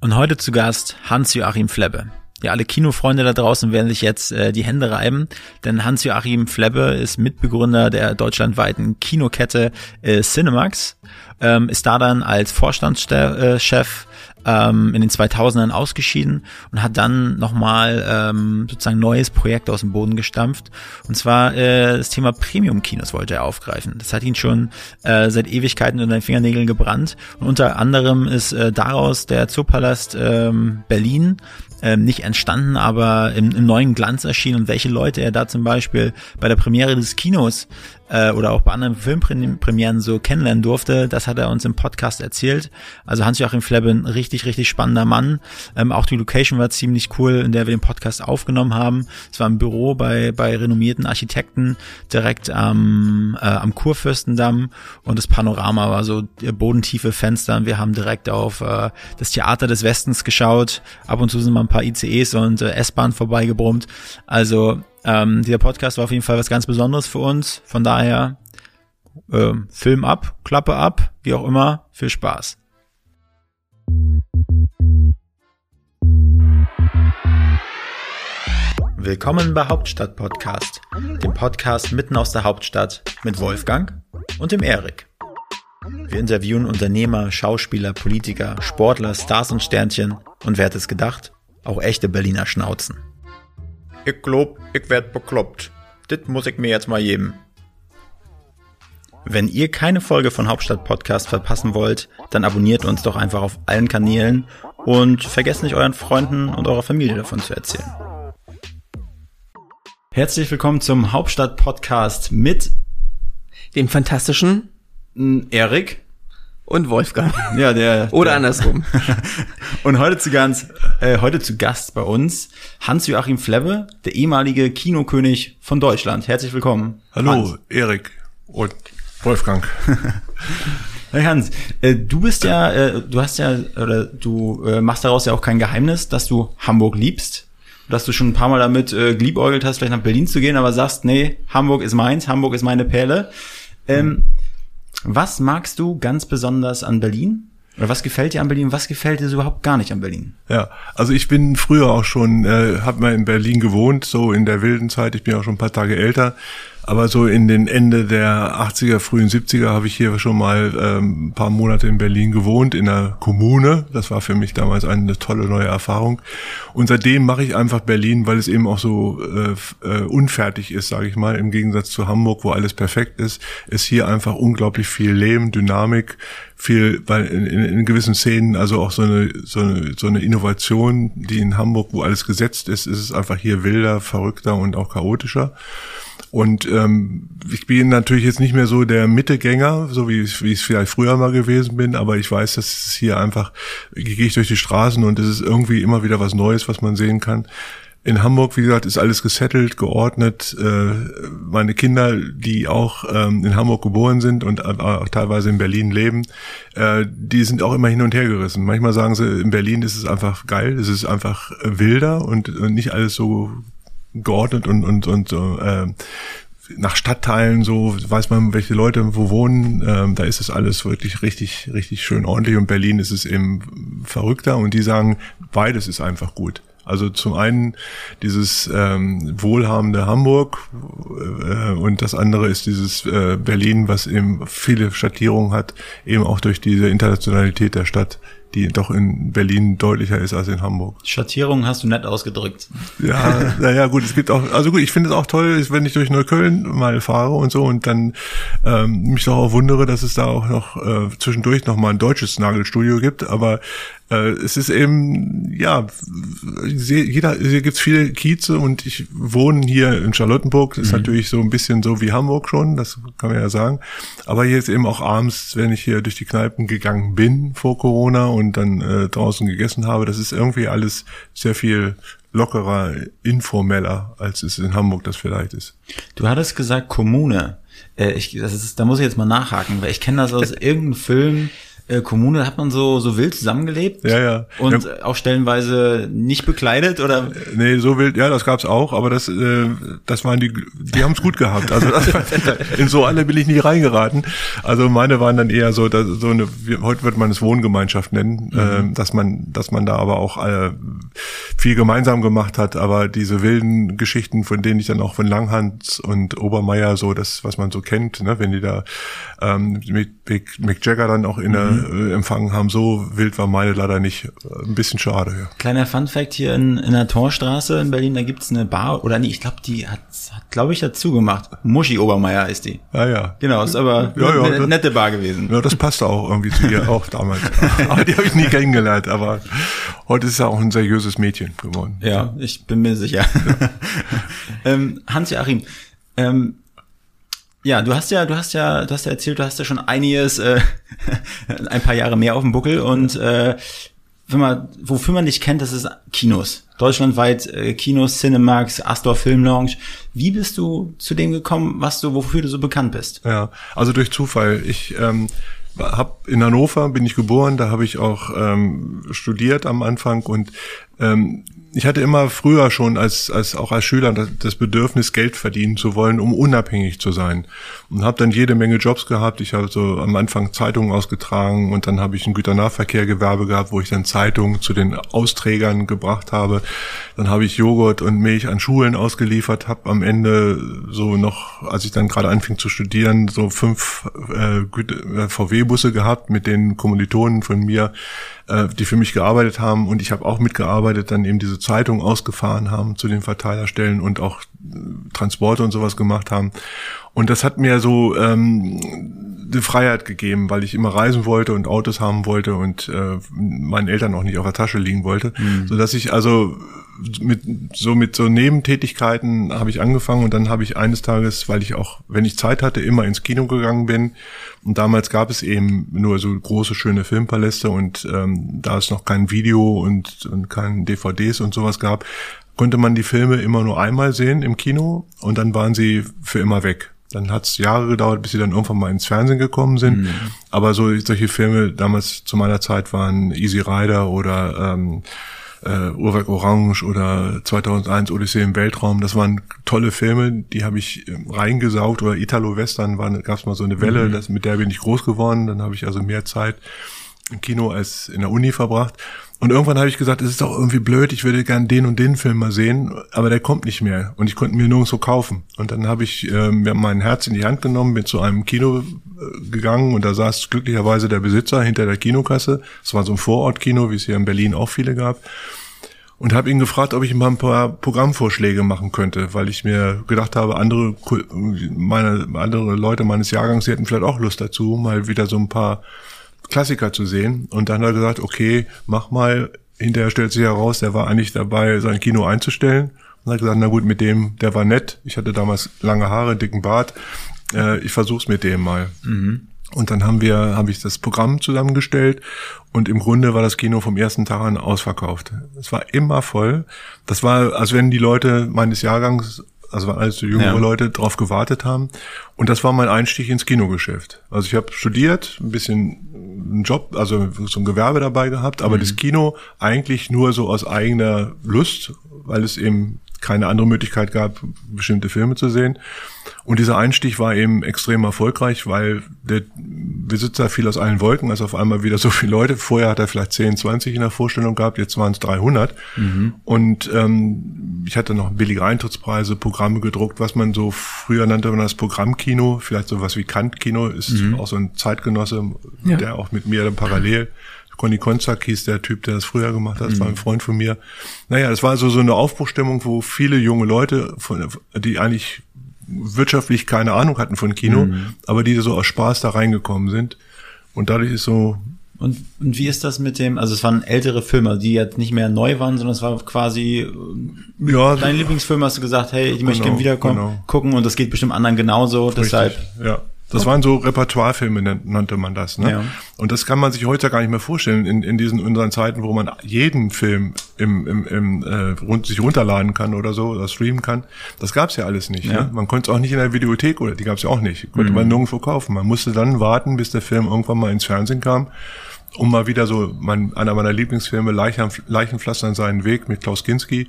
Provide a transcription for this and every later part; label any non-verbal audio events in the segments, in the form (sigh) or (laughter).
Und heute zu Gast Hans-Joachim Flebbe. Ja, alle Kinofreunde da draußen werden sich jetzt äh, die Hände reiben, denn Hans-Joachim Flebbe ist Mitbegründer der deutschlandweiten Kinokette äh, Cinemax, ähm, ist da dann als Vorstandschef ähm, in den 2000ern ausgeschieden und hat dann nochmal ähm, sozusagen neues Projekt aus dem Boden gestampft. Und zwar äh, das Thema Premium-Kinos wollte er aufgreifen. Das hat ihn schon äh, seit Ewigkeiten unter den Fingernägeln gebrannt. Und unter anderem ist äh, daraus der Zoopalast ähm, Berlin ähm, nicht entstanden, aber im, im neuen Glanz erschienen und welche Leute er da zum Beispiel bei der Premiere des Kinos äh, oder auch bei anderen Filmpremieren so kennenlernen durfte, das hat er uns im Podcast erzählt. Also Hans-Joachim Flebbe, ein richtig, richtig spannender Mann. Ähm, auch die Location war ziemlich cool, in der wir den Podcast aufgenommen haben. Es war ein Büro bei, bei renommierten Architekten direkt am, äh, am Kurfürstendamm und das Panorama war so bodentiefe Fenster. Wir haben direkt auf äh, das Theater des Westens geschaut. Ab und zu sind mal ein paar ICEs und äh, S-Bahn vorbeigebrummt. Also ähm, dieser Podcast war auf jeden Fall was ganz Besonderes für uns. Von daher äh, Film ab, Klappe ab, wie auch immer. Viel Spaß. Willkommen bei Hauptstadt Podcast, dem Podcast mitten aus der Hauptstadt mit Wolfgang und dem Erik. Wir interviewen Unternehmer, Schauspieler, Politiker, Sportler, Stars und Sternchen und wer hat es gedacht? Auch echte Berliner Schnauzen. Ich glaub, ich werd bekloppt. Das muss ich mir jetzt mal geben. Wenn ihr keine Folge von Hauptstadt Podcast verpassen wollt, dann abonniert uns doch einfach auf allen Kanälen und vergesst nicht euren Freunden und eurer Familie davon zu erzählen. Herzlich willkommen zum Hauptstadt Podcast mit dem fantastischen Erik und Wolfgang. Ja, der. Oder der. andersrum. (laughs) und heute zu ganz, äh, heute zu Gast bei uns Hans-Joachim Flebbe, der ehemalige Kinokönig von Deutschland. Herzlich willkommen. Hallo, Hans. Erik und Wolfgang. (laughs) Hey Hans, äh, du bist ja, äh, du hast ja, oder du äh, machst daraus ja auch kein Geheimnis, dass du Hamburg liebst. Dass du schon ein paar Mal damit äh, geliebäugelt hast, vielleicht nach Berlin zu gehen, aber sagst, nee, Hamburg ist meins, Hamburg ist meine Perle. Ähm, was magst du ganz besonders an Berlin? Oder was gefällt dir an Berlin? Was gefällt dir überhaupt gar nicht an Berlin? Ja, also ich bin früher auch schon, äh, habe mal in Berlin gewohnt, so in der wilden Zeit. Ich bin auch schon ein paar Tage älter. Aber so in den Ende der 80er, frühen 70er habe ich hier schon mal ähm, ein paar Monate in Berlin gewohnt, in der Kommune. Das war für mich damals eine tolle neue Erfahrung. Und seitdem mache ich einfach Berlin, weil es eben auch so äh, äh, unfertig ist, sage ich mal, im Gegensatz zu Hamburg, wo alles perfekt ist, ist hier einfach unglaublich viel Leben, Dynamik, viel, weil in, in, in gewissen Szenen, also auch so eine, so eine, so eine Innovation, die in Hamburg, wo alles gesetzt ist, ist es einfach hier wilder, verrückter und auch chaotischer. Und ähm, ich bin natürlich jetzt nicht mehr so der Mittegänger, so wie, wie ich es vielleicht früher mal gewesen bin, aber ich weiß, dass es hier einfach, gehe ich durch die Straßen und es ist irgendwie immer wieder was Neues, was man sehen kann. In Hamburg, wie gesagt, ist alles gesettelt, geordnet. Äh, meine Kinder, die auch ähm, in Hamburg geboren sind und auch teilweise in Berlin leben, äh, die sind auch immer hin und her gerissen. Manchmal sagen sie, in Berlin ist es einfach geil, es ist einfach wilder und nicht alles so geordnet und und und so, äh, nach Stadtteilen so weiß man, welche Leute wo wohnen. Ähm, da ist es alles wirklich richtig richtig schön ordentlich und Berlin ist es eben verrückter und die sagen, beides ist einfach gut. Also zum einen dieses ähm, wohlhabende Hamburg äh, und das andere ist dieses äh, Berlin, was eben viele Schattierungen hat, eben auch durch diese Internationalität der Stadt, die doch in Berlin deutlicher ist als in Hamburg. Schattierung hast du nett ausgedrückt. Ja, (laughs) naja, gut, es gibt auch, also gut, ich finde es auch toll, wenn ich durch Neukölln mal fahre und so und dann ähm, mich doch auch wundere, dass es da auch noch äh, zwischendurch noch mal ein deutsches Nagelstudio gibt, aber äh, es ist eben, ja, jeder, hier gibt's viele Kieze und ich wohne hier in Charlottenburg, das ist mhm. natürlich so ein bisschen so wie Hamburg schon, das kann man ja sagen. Aber hier ist eben auch abends, wenn ich hier durch die Kneipen gegangen bin vor Corona und dann äh, draußen gegessen habe, das ist irgendwie alles sehr viel lockerer, informeller, als es in Hamburg das vielleicht ist. Du hattest gesagt Kommune. Äh, ich, das ist, da muss ich jetzt mal nachhaken, weil ich kenne das aus (laughs) irgendeinem Film, äh, Kommune hat man so so wild zusammengelebt Ja, ja. und Ja. äh, auch stellenweise nicht bekleidet oder Nee, so wild, ja, das gab's auch, aber das, äh, das waren die, die haben's gut gehabt. Also das, (laughs) in so alle bin ich nie reingeraten. Also meine waren dann eher so, dass, so eine, wie, heute wird man es Wohngemeinschaft nennen, äh, dass man, dass man da aber auch äh, viel gemeinsam gemacht hat. Aber diese wilden Geschichten, von denen ich dann auch von Langhans und Obermeier so, das, was man so kennt, ne, wenn die da ähm, mit Mick, Mick Jagger dann auch in der äh, empfangen haben, so wild war meine leider nicht. Ein bisschen schade, ja. Kleiner Fun Fact hier in, in der Torstraße in Berlin, da gibt's eine Bar, oder nee, ich glaube, die hat, hat glaube ich, dazu gemacht. Muschi Obermeier ist die. Ah ja. Genau, ist aber Ja, ja, eine nette Bar gewesen. Ja, das passte auch irgendwie zu ihr, auch damals. (laughs) Aber die habe ich nie kennengelernt, aber heute ist ja auch ein seriöses Mädchen geworden. Ja, ich bin mir sicher. (laughs) ähm, Hans-Joachim, ähm, ja, du hast ja, du hast ja, du hast ja erzählt, du hast ja schon einiges, äh, (laughs) ein paar Jahre mehr auf dem Buckel und äh, wenn man, wofür man dich kennt, das ist Kinos. Deutschlandweit äh, Kinos, Cinemax, Astor Film Lounge. Wie bist du zu dem gekommen, was du, wofür du so bekannt bist? Ja, also durch Zufall. Ich ähm, hab in Hannover bin ich geboren, da habe ich auch ähm, studiert am Anfang und ähm, ich hatte immer früher schon als, als auch als Schüler das, das Bedürfnis, Geld verdienen zu wollen, um unabhängig zu sein. Und habe dann jede Menge Jobs gehabt. Ich habe so am Anfang Zeitungen ausgetragen und dann habe ich ein Güternahverkehrgewerbe gehabt, wo ich dann Zeitungen zu den Austrägern gebracht habe. Dann habe ich Joghurt und Milch an Schulen ausgeliefert, habe am Ende so noch, als ich dann gerade anfing zu studieren, so fünf äh, äh, VW-Busse gehabt mit den Kommilitonen von mir, äh, die für mich gearbeitet haben. Und ich habe auch mitgearbeitet, dann eben diese Zeitung ausgefahren haben zu den Verteilerstellen und auch äh, Transporte und sowas gemacht haben. Und das hat mir so ähm, die Freiheit gegeben, weil ich immer reisen wollte und Autos haben wollte und äh, meinen Eltern auch nicht auf der Tasche liegen wollte, so dass ich also mit so mit so Nebentätigkeiten habe ich angefangen und dann habe ich eines Tages, weil ich auch, wenn ich Zeit hatte, immer ins Kino gegangen bin und damals gab es eben nur so große schöne Filmpaläste und ähm, da es noch kein Video und und kein DVDs und sowas gab, konnte man die Filme immer nur einmal sehen im Kino und dann waren sie für immer weg. Dann hat es Jahre gedauert, bis sie dann irgendwann mal ins Fernsehen gekommen sind. Aber so solche Filme damals zu meiner Zeit waren Easy Rider oder ähm, äh, Uhrwerk Orange oder 2001 Odyssee im Weltraum. Das waren tolle Filme, die habe ich ähm, reingesaugt. Oder Italo-Western gab es mal so eine Welle, das, mit der bin ich groß geworden. Dann habe ich also mehr Zeit im Kino als in der Uni verbracht. Und irgendwann habe ich gesagt, es ist doch irgendwie blöd, ich würde gern den und den Film mal sehen, aber der kommt nicht mehr und ich konnte mir nirgendwo kaufen. Und dann habe ich ähm, mir mein Herz in die Hand genommen, bin zu einem Kino äh, gegangen und da saß glücklicherweise der Besitzer hinter der Kinokasse. Es war so ein Vorortkino, wie es hier in Berlin auch viele gab. Und habe ihn gefragt, ob ich mal ein paar Programmvorschläge machen könnte, weil ich mir gedacht habe, andere, meine, andere Leute meines Jahrgangs, die hätten vielleicht auch Lust dazu, mal wieder so ein paar Klassiker zu sehen. Und dann hat er gesagt, okay, mach mal. Hinterher stellt sich heraus, der war eigentlich dabei, sein Kino einzustellen. Und hat gesagt, na gut, mit dem, der war nett. Ich hatte damals lange Haare, dicken Bart. Äh, ich versuch's mit dem mal. Und dann haben wir, habe ich das Programm zusammengestellt und im Grunde war das Kino vom ersten Tag an ausverkauft. Es war immer voll. Das war, als wenn die Leute meines Jahrgangs, also waren alles so jüngere Ja. Leute, drauf gewartet haben. Und das war mein Einstieg ins Kinogeschäft. Also ich habe studiert, ein bisschen einen Job, also so ein Gewerbe dabei gehabt, aber das Kino eigentlich nur so aus eigener Lust, weil es eben keine andere Möglichkeit gab, bestimmte Filme zu sehen. Und dieser Einstieg war eben extrem erfolgreich, weil der Besitzer fiel aus allen Wolken, also auf einmal wieder so viele Leute. Vorher hat er vielleicht 10, 20 in der Vorstellung gehabt, jetzt waren es 300. Und ähm, ich hatte noch billige Eintrittspreise, Programme gedruckt, was man so früher nannte man das Programmkino, vielleicht sowas wie Kant-Kino, ist auch so ein Zeitgenosse, Ja. der auch mit mir dann parallel Conny Konzak hieß der Typ, der das früher gemacht hat, das war ein Freund von mir. Naja, das war so, so eine Aufbruchstimmung, wo viele junge Leute, von, die eigentlich wirtschaftlich keine Ahnung hatten von Kino, aber die so aus Spaß da reingekommen sind. Und dadurch ist so, Und, und wie ist das mit dem, also es waren ältere Filme, die jetzt nicht mehr neu waren, sondern es war quasi äh, ja, dein Lieblingsfilm, hast du gesagt, hey, ich möchte Genau, gerne wiederkommen, genau. gucken und das geht bestimmt anderen genauso, deshalb. Richtig, ja. Das waren so Repertoirefilme, nannte man das. Ne? Ja. Und das kann man sich heute gar nicht mehr vorstellen, in, in diesen unseren Zeiten, wo man jeden Film im, im, im äh, rund, sich runterladen kann oder so oder streamen kann. Das gab's ja alles nicht. Ja. Ne? Man konnte es auch nicht in der Videothek oder die gab's ja auch nicht. Konnte man nirgendwo kaufen. Man musste dann warten, bis der Film irgendwann mal ins Fernsehen kam, um mal wieder so mein, einer meiner Lieblingsfilme Leichen, Leichenpflastern seinen Weg mit Klaus Kinski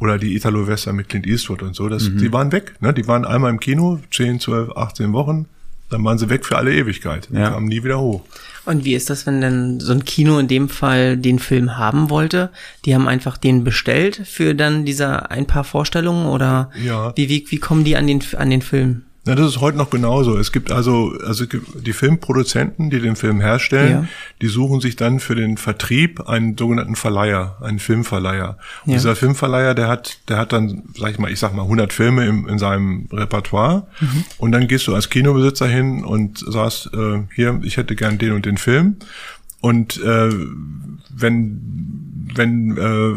oder die Italo-Western mit Clint Eastwood und so. Das, Die waren weg. Ne? Die waren einmal im Kino, 10, 12, 18 Wochen. Dann waren sie weg für alle Ewigkeit. Ja. Kamen nie wieder hoch. Und wie ist das, wenn denn so ein Kino in dem Fall den Film haben wollte? Die haben einfach den bestellt für dann dieser ein paar Vorstellungen oder Ja. wie, wie, wie kommen die an den, an den Film? Na, das ist heute noch genauso. Es gibt also, also die Filmproduzenten, die den Film herstellen, Ja. die suchen sich dann für den Vertrieb einen sogenannten Verleiher, einen Filmverleiher. Und Ja. dieser Filmverleiher, der hat, der hat dann, sag ich mal, ich sag mal 100 Filme im, in seinem Repertoire. Mhm. Und dann gehst du als Kinobesitzer hin und sagst, äh, hier, ich hätte gern den und den Film. Und äh, wenn, wenn äh,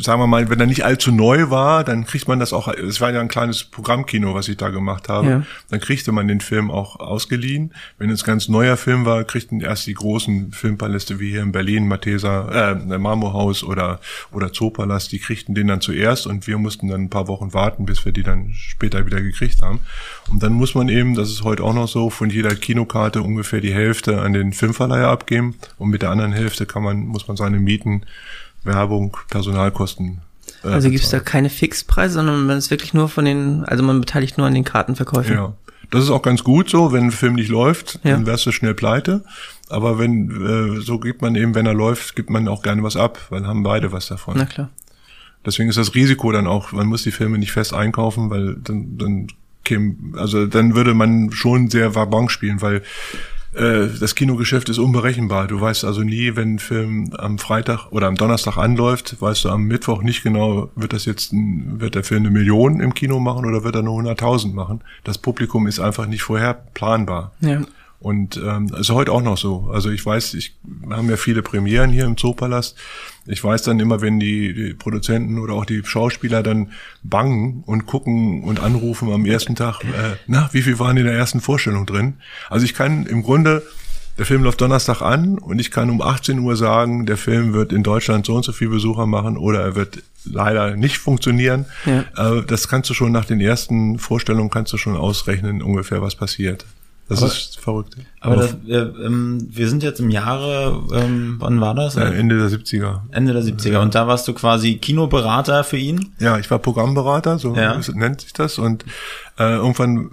sagen wir mal, wenn er nicht allzu neu war, dann kriegt man das auch, es war ja ein kleines Programmkino, was ich da gemacht habe, Ja. dann kriegte man den Film auch ausgeliehen. Wenn es ganz neuer Film war, kriegten erst die großen Filmpaläste wie hier in Berlin, Mathesa, äh, Marmorhaus oder, oder Zoopalast, die kriegten den dann zuerst und wir mussten dann ein paar Wochen warten, bis wir die dann später wieder gekriegt haben. Und dann muss man eben, das ist heute auch noch so, von jeder Kinokarte ungefähr die Hälfte an den Filmverleiher abgeben und mit der anderen Hälfte kann man, muss man seine Mieten, Werbung, Personalkosten. äh, Also gibt's da bezahlen. keine Fixpreise, sondern man ist wirklich nur von den, also man beteiligt nur an den Kartenverkäufen. Ja. Das ist auch ganz gut so, wenn ein Film nicht läuft, Ja. dann wärst du schnell pleite. Aber wenn, äh, so gibt man eben, wenn er läuft, gibt man auch gerne was ab, weil haben beide was davon. Na klar. Deswegen ist das Risiko dann auch, man muss die Filme nicht fest einkaufen, weil dann, dann käme, also dann würde man schon sehr Wabon spielen, weil das Kinogeschäft ist unberechenbar. Du weißt also nie, wenn ein Film am Freitag oder am Donnerstag anläuft, weißt du am Mittwoch nicht genau, wird das jetzt, ein, wird der Film eine Million im Kino machen oder wird er nur 100.000 machen. Das Publikum ist einfach nicht vorher planbar. Ja. Und ähm, ist heute auch noch so. Also ich weiß, ich wir haben ja viele Premieren hier im Zoopalast. Ich weiß dann immer, wenn die, die Produzenten oder auch die Schauspieler dann bangen und gucken und anrufen am ersten Tag, äh, na, wie viel waren in der ersten Vorstellung drin? Also ich kann im Grunde, der Film läuft Donnerstag an und ich kann um 18 Uhr sagen, der Film wird in Deutschland so und so viele Besucher machen oder er wird leider nicht funktionieren. Ja. Äh, das kannst du schon nach den ersten Vorstellungen kannst du schon ausrechnen, ungefähr was passiert. Das Aber- ist verrückt. Aber das, wir, ähm, wir sind jetzt im Jahre, ähm, wann war das? Äh, Ende der 70er. Ende der 70er. Und da warst du quasi Kinoberater für ihn? Ja, ich war Programmberater, so Ja. nennt sich das. Und äh, irgendwann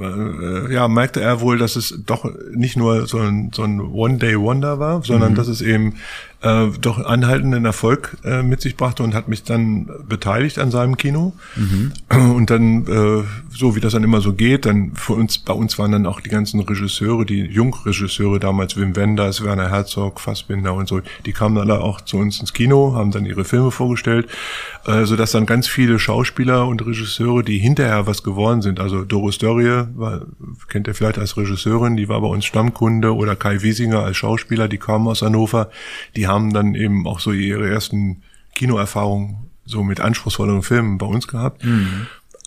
äh, ja, merkte er wohl, dass es doch nicht nur so ein, so ein One-Day-Wonder war, sondern dass es eben äh, doch anhaltenden Erfolg äh, mit sich brachte und hat mich dann beteiligt an seinem Kino. Und dann, äh, so wie das dann immer so geht, dann für uns, bei uns waren dann auch die ganzen Regisseure, die Jungregisseure damals, Wim Wenders, Werner Herzog, Fassbinder und so, die kamen alle auch zu uns ins Kino, haben dann ihre Filme vorgestellt, äh, so dass dann ganz viele Schauspieler und Regisseure, die hinterher was geworden sind, also Doris Dörrie, kennt ihr vielleicht als Regisseurin, die war bei uns Stammkunde, oder Kai Wiesinger als Schauspieler, die kamen aus Hannover, die haben dann eben auch so ihre ersten Kinoerfahrungen so mit anspruchsvolleren Filmen bei uns gehabt.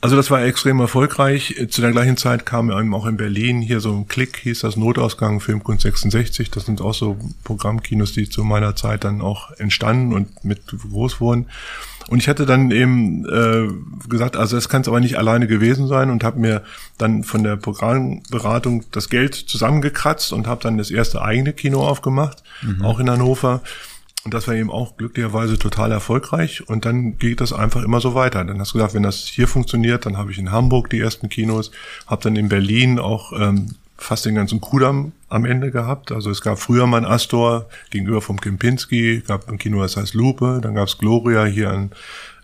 Also das war extrem erfolgreich. Zu der gleichen Zeit kam eben auch in Berlin hier so ein Klick, hieß das Notausgang Filmkunst 66. Das sind auch so Programmkinos, die zu meiner Zeit dann auch entstanden und mit groß wurden. Und ich hatte dann eben äh, gesagt, also das kann es aber nicht alleine gewesen sein und habe mir dann von der Programmberatung das Geld zusammengekratzt und habe dann das erste eigene Kino aufgemacht, auch in Hannover. Und das war eben auch glücklicherweise total erfolgreich. Und dann geht das einfach immer so weiter. Dann hast du gesagt, wenn das hier funktioniert, dann habe ich in Hamburg die ersten Kinos, habe dann in Berlin auch ähm, fast den ganzen Kudamm am Ende gehabt. Also es gab früher mal ein Astor gegenüber vom Kempinski, gab ein Kino, das heißt Lupe, dann gab's Gloria hier an,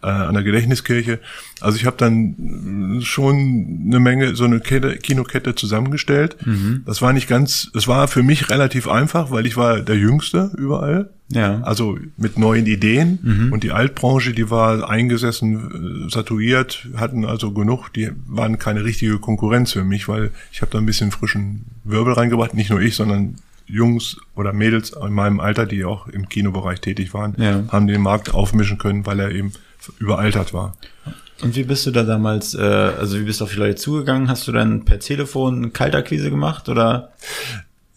äh, an der Gedächtniskirche. Also ich habe dann schon eine Menge, so eine Kette, Kinokette zusammengestellt. Das war nicht ganz, es war für mich relativ einfach, weil ich war der Jüngste überall. Ja. Also mit neuen Ideen und die Altbranche, die war eingesessen, äh, satuiert, hatten also genug, die waren keine richtige Konkurrenz für mich, weil ich habe da ein bisschen frischen Wirbel reingebracht, nicht nur ich, sondern Jungs oder Mädels in meinem Alter, die auch im Kinobereich tätig waren, Ja. haben den Markt aufmischen können, weil er eben überaltert war. Und wie bist du da damals, äh, also wie bist du auf die Leute zugegangen? Hast du dann per Telefon Kaltakquise gemacht oder?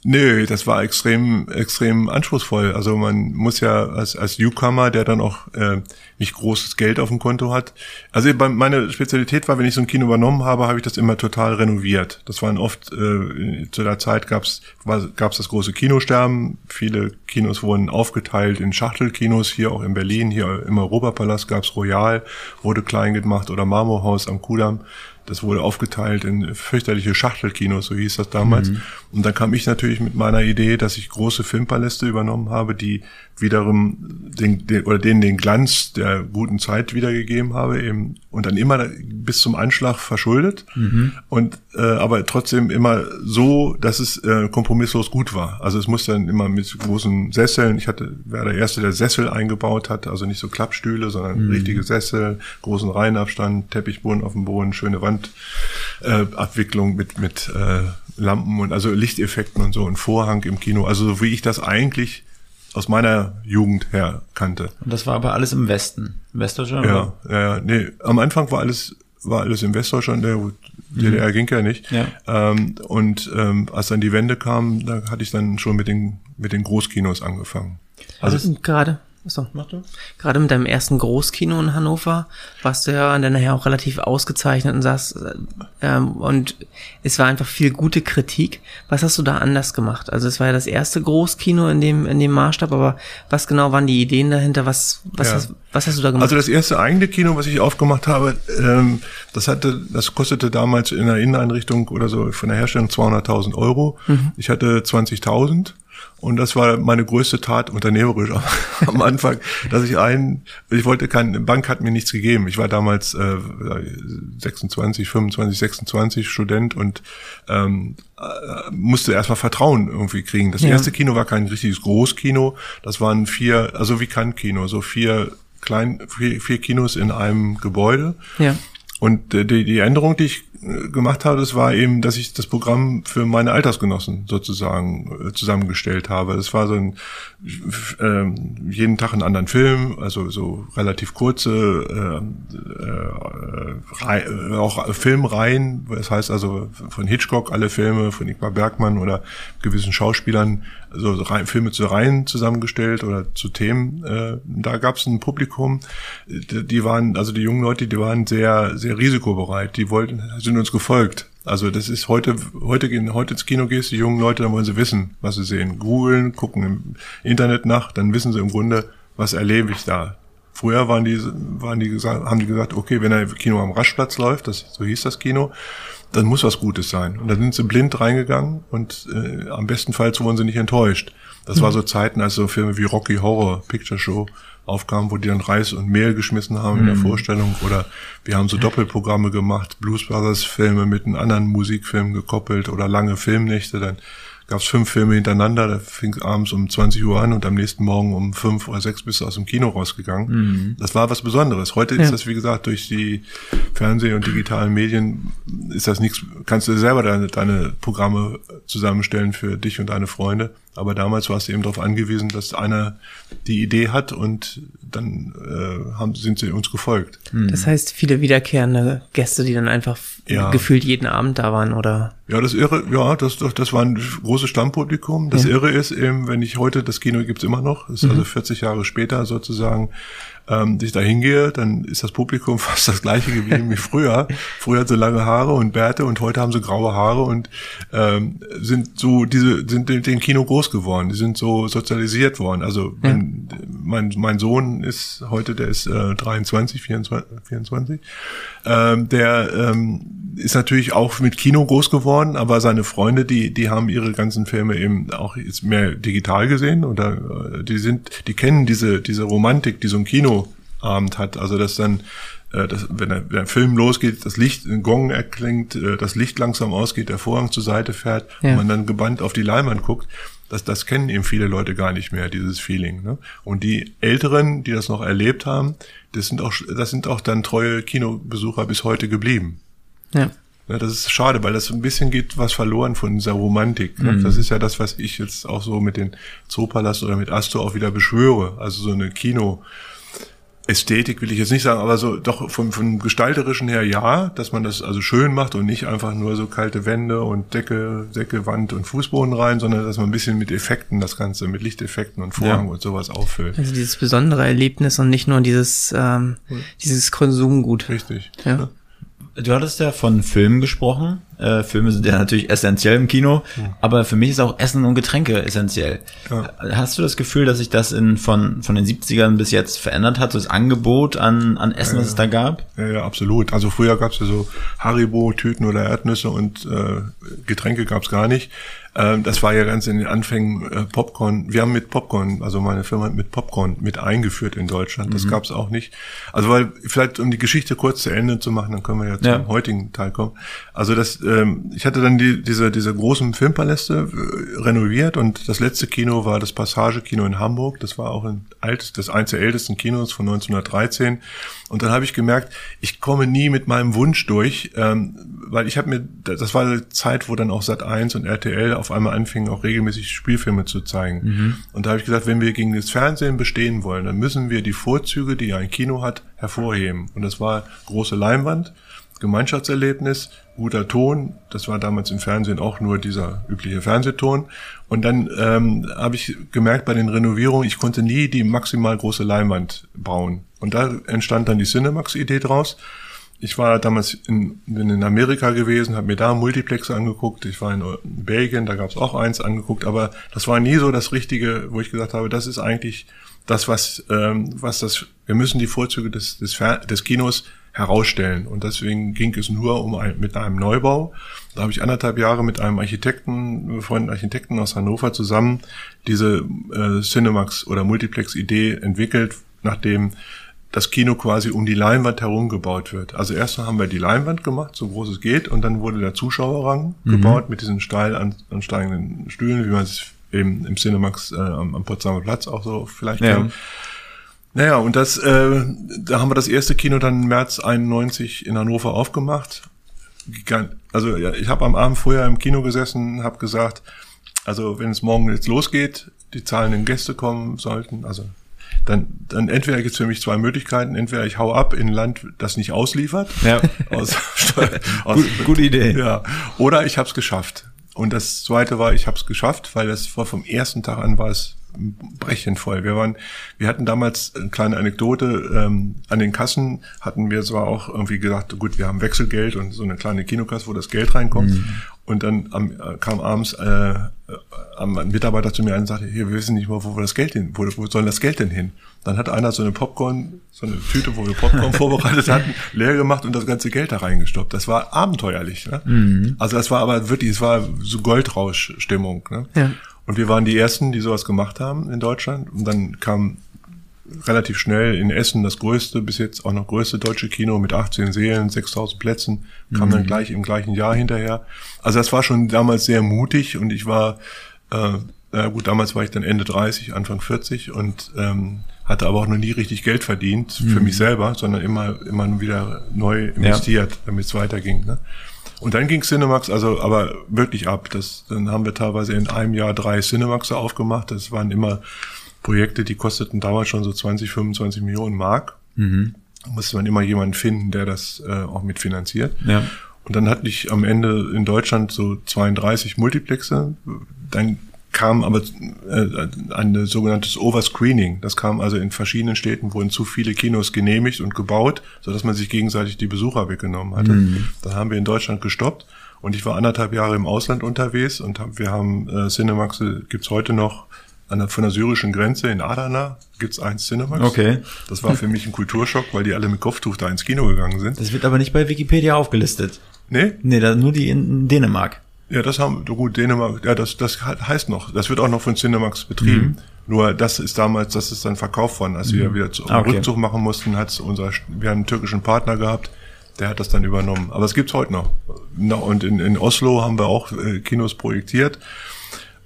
Nö, das war extrem, extrem anspruchsvoll. Also man muss ja als, als Newcomer, der dann auch äh, nicht großes Geld auf dem Konto hat. Also meine Spezialität war, wenn ich so ein Kino übernommen habe, habe ich das immer total renoviert. Das waren oft, äh, zu der Zeit gab's gab's das große Kinosterben. Viele Kinos wurden aufgeteilt in Schachtelkinos, hier auch in Berlin, hier im Europapalast gab's Royal, wurde klein gemacht oder Marmorhaus am Kudamm. Das wurde aufgeteilt in fürchterliche Schachtelkinos, so hieß das damals. Mhm. Und dann kam ich natürlich mit meiner Idee, dass ich große Filmpaläste übernommen habe, die wiederum den, den oder denen den Glanz der guten Zeit wiedergegeben habe, eben und dann immer bis zum Anschlag verschuldet mhm. und äh, aber trotzdem immer so, dass es äh, kompromisslos gut war. Also es musste dann immer mit großen Sesseln. Ich hatte war der erste, der Sessel eingebaut hat, also nicht so Klappstühle, sondern mhm. richtige Sessel, großen Reihenabstand, Teppichboden auf dem Boden, schöne Wandabwicklung äh, mit mit äh, Lampen und also Lichteffekten und so ein Vorhang im Kino. Also so wie ich das eigentlich aus meiner Jugend her kannte. Und das war aber alles im Westen, Westdeutschland? Ja, ja, ja, nee, am Anfang war alles war alles im Westdeutschland, der DDR mhm. ging ja nicht. Ja. Ähm, und ähm, als dann die Wende kam, da hatte ich dann schon mit den mit den Großkinos angefangen. Also, also gerade Achso, mach du. Gerade mit deinem ersten Großkino in Hannover warst du ja dann nachher auch relativ ausgezeichnet und saß ähm, und es war einfach viel gute Kritik. Was hast du da anders gemacht? Also es war ja das erste Großkino in dem in dem Maßstab, aber was genau waren die Ideen dahinter? Was was ja. hast, was hast du da gemacht? Also das erste eigene Kino, was ich aufgemacht habe, ähm, das hatte das kostete damals in der Inneneinrichtung oder so von der Herstellung 200.000 Euro. Mhm. Ich hatte 20.000 und das war meine größte Tat unternehmerisch am (laughs) Anfang, dass ich einen, ich wollte keine, Bank hat mir nichts gegeben. Ich war damals äh, 26, 25, 26 Student und ähm, äh, musste erstmal Vertrauen irgendwie kriegen. Das ja. erste Kino war kein richtiges Großkino. Das waren vier, also wie kann Kino, so vier klein, vier, vier Kinos in einem Gebäude. Ja. Und äh, die, die Änderung, die ich gemacht habe, das war eben, dass ich das Programm für meine Altersgenossen sozusagen äh, zusammengestellt habe. Es war so ein äh, jeden Tag einen anderen Film, also so relativ kurze äh, äh, äh, auch Filmreihen. Das heißt also von Hitchcock alle Filme, von Ingmar Bergmann oder gewissen Schauspielern so Reihen, Filme zu Reihen zusammengestellt oder zu Themen. Äh, da gab es ein Publikum, die, waren, also die jungen Leute, die waren sehr, sehr risikobereit. Die wollten, sind uns gefolgt. Also das ist heute, heute gehen, heute ins Kino gehst, die jungen Leute, dann wollen sie wissen, was sie sehen. Googeln, gucken im Internet nach, dann wissen sie im Grunde, was erlebe ich da. Früher waren die, waren die gesagt, haben die gesagt, okay, wenn ein Kino am Raschplatz läuft, das, so hieß das Kino, dann muss was Gutes sein. Und dann sind sie blind reingegangen und äh, am besten Fall wurden sie nicht enttäuscht. Das mhm. war so Zeiten, als so Filme wie Rocky Horror Picture Show aufkamen, wo die dann Reis und Mehl geschmissen haben mhm. in der mhm. Vorstellung. Oder wir haben so Doppelprogramme gemacht, Blues Brothers Filme mit einem anderen Musikfilm gekoppelt oder lange Filmnächte. Dann gab es fünf Filme hintereinander, da fing abends um 20 Uhr an und am nächsten Morgen um fünf oder sechs bist du aus dem Kino rausgegangen. Mhm. Das war was Besonderes. Heute ja. ist das, wie gesagt, durch die Fernseh- und digitalen Medien ist das nichts, kannst du selber deine, deine Programme zusammenstellen für dich und deine Freunde. Aber damals warst du eben darauf angewiesen, dass einer die Idee hat und dann äh, haben, sind sie uns gefolgt. Hm. Das heißt, viele wiederkehrende Gäste, die dann einfach ja. gefühlt jeden Abend da waren, oder? Ja, das Irre, ja, das, das war ein großes Stammpublikum. Das ja. Irre ist eben, wenn ich heute, das Kino gibt's immer noch, ist mhm. also 40 Jahre später sozusagen, ähm, ich da hingehe, dann ist das Publikum (laughs) fast das gleiche geblieben wie früher. Früher hat sie lange Haare und Bärte und heute haben sie graue Haare und ähm, sind so diese sind den Kino groß geworden. Die sind so sozialisiert worden. Also wenn, mein mein Sohn ist heute, der ist äh, 23, 24, 24. Ähm, der ähm, ist natürlich auch mit Kino groß geworden, aber seine Freunde, die die haben ihre ganzen Filme eben auch jetzt mehr digital gesehen oder äh, die sind, die kennen diese diese Romantik, die so ein Kino Kinoabend hat. Also dass dann, äh, dass, wenn, der, wenn der Film losgeht, das Licht, ein Gong erklingt, äh, das Licht langsam ausgeht, der Vorhang zur Seite fährt ja. und man dann gebannt auf die Leinwand guckt, das, das kennen eben viele Leute gar nicht mehr, dieses Feeling. Ne? Und die Älteren, die das noch erlebt haben, das sind auch, das sind auch dann treue Kinobesucher bis heute geblieben. Ja. Ja, das ist schade, weil das ein bisschen geht was verloren von dieser Romantik. Ne? Mhm. Das ist ja das, was ich jetzt auch so mit den Zoopalast oder mit Astor auch wieder beschwöre. Also so eine Kino, Ästhetik will ich jetzt nicht sagen, aber so doch vom, vom gestalterischen her ja, dass man das also schön macht und nicht einfach nur so kalte Wände und Decke, Decke, Wand und Fußboden rein, sondern dass man ein bisschen mit Effekten das Ganze, mit Lichteffekten und Vorhang Ja. und sowas auffüllt. Also dieses besondere Erlebnis und nicht nur dieses, ähm, dieses Konsumgut. Richtig. Ja. Du hattest ja von Filmen gesprochen. Äh, Filme sind ja natürlich essentiell im Kino, aber für mich ist auch Essen und Getränke essentiell. Ja. Hast du das Gefühl, dass sich das in, von, von den 70ern bis jetzt verändert hat, so das Angebot an, an Essen, was es da gab? Ja, ja, absolut. Also früher gab's ja so Haribo-Tüten oder Erdnüsse und äh, Getränke gab's gar nicht. Ähm, das war ja ganz in den Anfängen äh, Popcorn. Wir haben mit Popcorn, also meine Firma hat mit Popcorn mit eingeführt in Deutschland. Das gab's auch nicht. Also weil vielleicht um die Geschichte kurz zu Ende zu machen, dann können wir ja zum Ja. heutigen Teil kommen. Also das, ähm, ich hatte dann die, diese diese großen Filmpaläste äh, renoviert und das letzte Kino war das Passage-Kino in Hamburg. Das war auch ein altes, das eins der ältesten Kinos von 1913. Und dann habe ich gemerkt, ich komme nie mit meinem Wunsch durch, ähm, weil ich habe mir, das war eine Zeit, wo dann auch Sat 1 und RTL auf einmal anfingen, auch regelmäßig Spielfilme zu zeigen. Und da habe ich gesagt, wenn wir gegen das Fernsehen bestehen wollen, dann müssen wir die Vorzüge, die ein Kino hat, hervorheben. Und das war große Leinwand, Gemeinschaftserlebnis, guter Ton. Das war damals im Fernsehen auch nur dieser übliche Fernsehton. Und dann ähm, habe ich gemerkt bei den Renovierungen, ich konnte nie die maximal große Leinwand bauen. Und da entstand dann die Cinemax-Idee draus. Ich war damals in, bin in Amerika gewesen, habe mir da Multiplex angeguckt. Ich war in Belgien, da gab es auch eins angeguckt. Aber das war nie so das Richtige, wo ich gesagt habe, das ist eigentlich das, was, ähm, was das, wir müssen die Vorzüge des, des, des Kinos herausstellen. Und deswegen ging es nur um ein, mit einem Neubau. Da habe ich anderthalb Jahre mit einem Architekten, befreundeten Architekten aus Hannover zusammen diese äh, Cinemax oder Multiplex-Idee entwickelt, nachdem das Kino quasi um die Leinwand herum gebaut wird. Also erst haben wir die Leinwand gemacht, so groß es geht, und dann wurde der Zuschauerrang gebaut mit diesen steil an, ansteigenden Stühlen, wie man es eben im Cinemax äh, am, am Potsdamer Platz auch so vielleicht Ja. kennt. Naja, und das, äh, da haben wir das erste Kino dann im März 91 in Hannover aufgemacht. Also ja, ich habe am Abend vorher im Kino gesessen, habe gesagt, also wenn es morgen jetzt losgeht, die zahlenden Gäste kommen sollten, also dann, dann entweder gibt's für mich zwei Möglichkeiten. Entweder ich hau ab in ein Land, das nicht ausliefert. Ja. (laughs) Aus, (laughs) aus, Gut, gute Idee. ja. Oder ich habe es geschafft. Und das zweite war, ich habe es geschafft, weil das war vom ersten Tag an war es brechend voll. Wir waren, wir hatten damals eine kleine Anekdote, ähm, an den Kassen hatten wir zwar auch irgendwie gedacht, gut, wir haben Wechselgeld und so eine kleine Kinokasse, wo das Geld reinkommt. Und dann am, äh, kam abends äh, ein Mitarbeiter zu mir und sagte, hier, wir wissen nicht mal, wo wir das Geld hin, wo, wo soll das Geld denn hin? Dann hat einer so eine Popcorn, so eine Tüte, wo wir Popcorn (laughs) vorbereitet hatten, leer gemacht und das ganze Geld da reingestoppt. Das war abenteuerlich. Ne? Also das war aber wirklich, es war so Goldrausch-Stimmung. Ne? Ja. Und wir waren die Ersten, die sowas gemacht haben in Deutschland. Und dann kam relativ schnell in Essen das größte, bis jetzt auch noch größte deutsche Kino mit 18 Seelen, 6000 Plätzen, kam dann gleich im gleichen Jahr hinterher. Also das war schon damals sehr mutig und ich war, äh, na gut, damals war ich dann Ende 30, Anfang 40 und ähm, hatte aber auch noch nie richtig Geld verdient für mich selber, sondern immer, immer wieder neu investiert, damit es weiterging. Ne? Und dann ging Cinemax also aber wirklich ab. Das, dann haben wir teilweise in einem Jahr drei Cinemaxe aufgemacht. Das waren immer Projekte, die kosteten damals schon so 20, 25 Millionen Mark. Mhm. Da musste man immer jemanden finden, der das äh, auch mitfinanziert. Ja. Und dann hatte ich am Ende in Deutschland so 32 Multiplexe. Dann kam aber äh, ein sogenanntes Overscreening. Das kam also in verschiedenen Städten, wurden zu viele Kinos genehmigt und gebaut, sodass man sich gegenseitig die Besucher weggenommen hatte. Da haben wir in Deutschland gestoppt. Und ich war anderthalb Jahre im Ausland unterwegs und hab, wir haben äh, Cinemaxe gibt's heute noch an der, von der syrischen Grenze in Adana gibt's eins Cinemax. Okay. Das war für mich ein Kulturschock, weil die alle mit Kopftuch da ins Kino gegangen sind. Das wird aber nicht bei Wikipedia aufgelistet. Nee? Nee, da nur die in Dänemark. Ja, das haben, gut, Dänemark, ja, das, das heißt noch, das wird auch noch von Cinemax betrieben. Nur das ist damals, das ist dann verkauft worden. Als wir wieder zu, Ah, okay. Rückzug machen mussten, hat's unser, wir haben einen türkischen Partner gehabt, der hat das dann übernommen. Aber es gibt's heute noch. Und in, in Oslo haben wir auch äh, Kinos projektiert.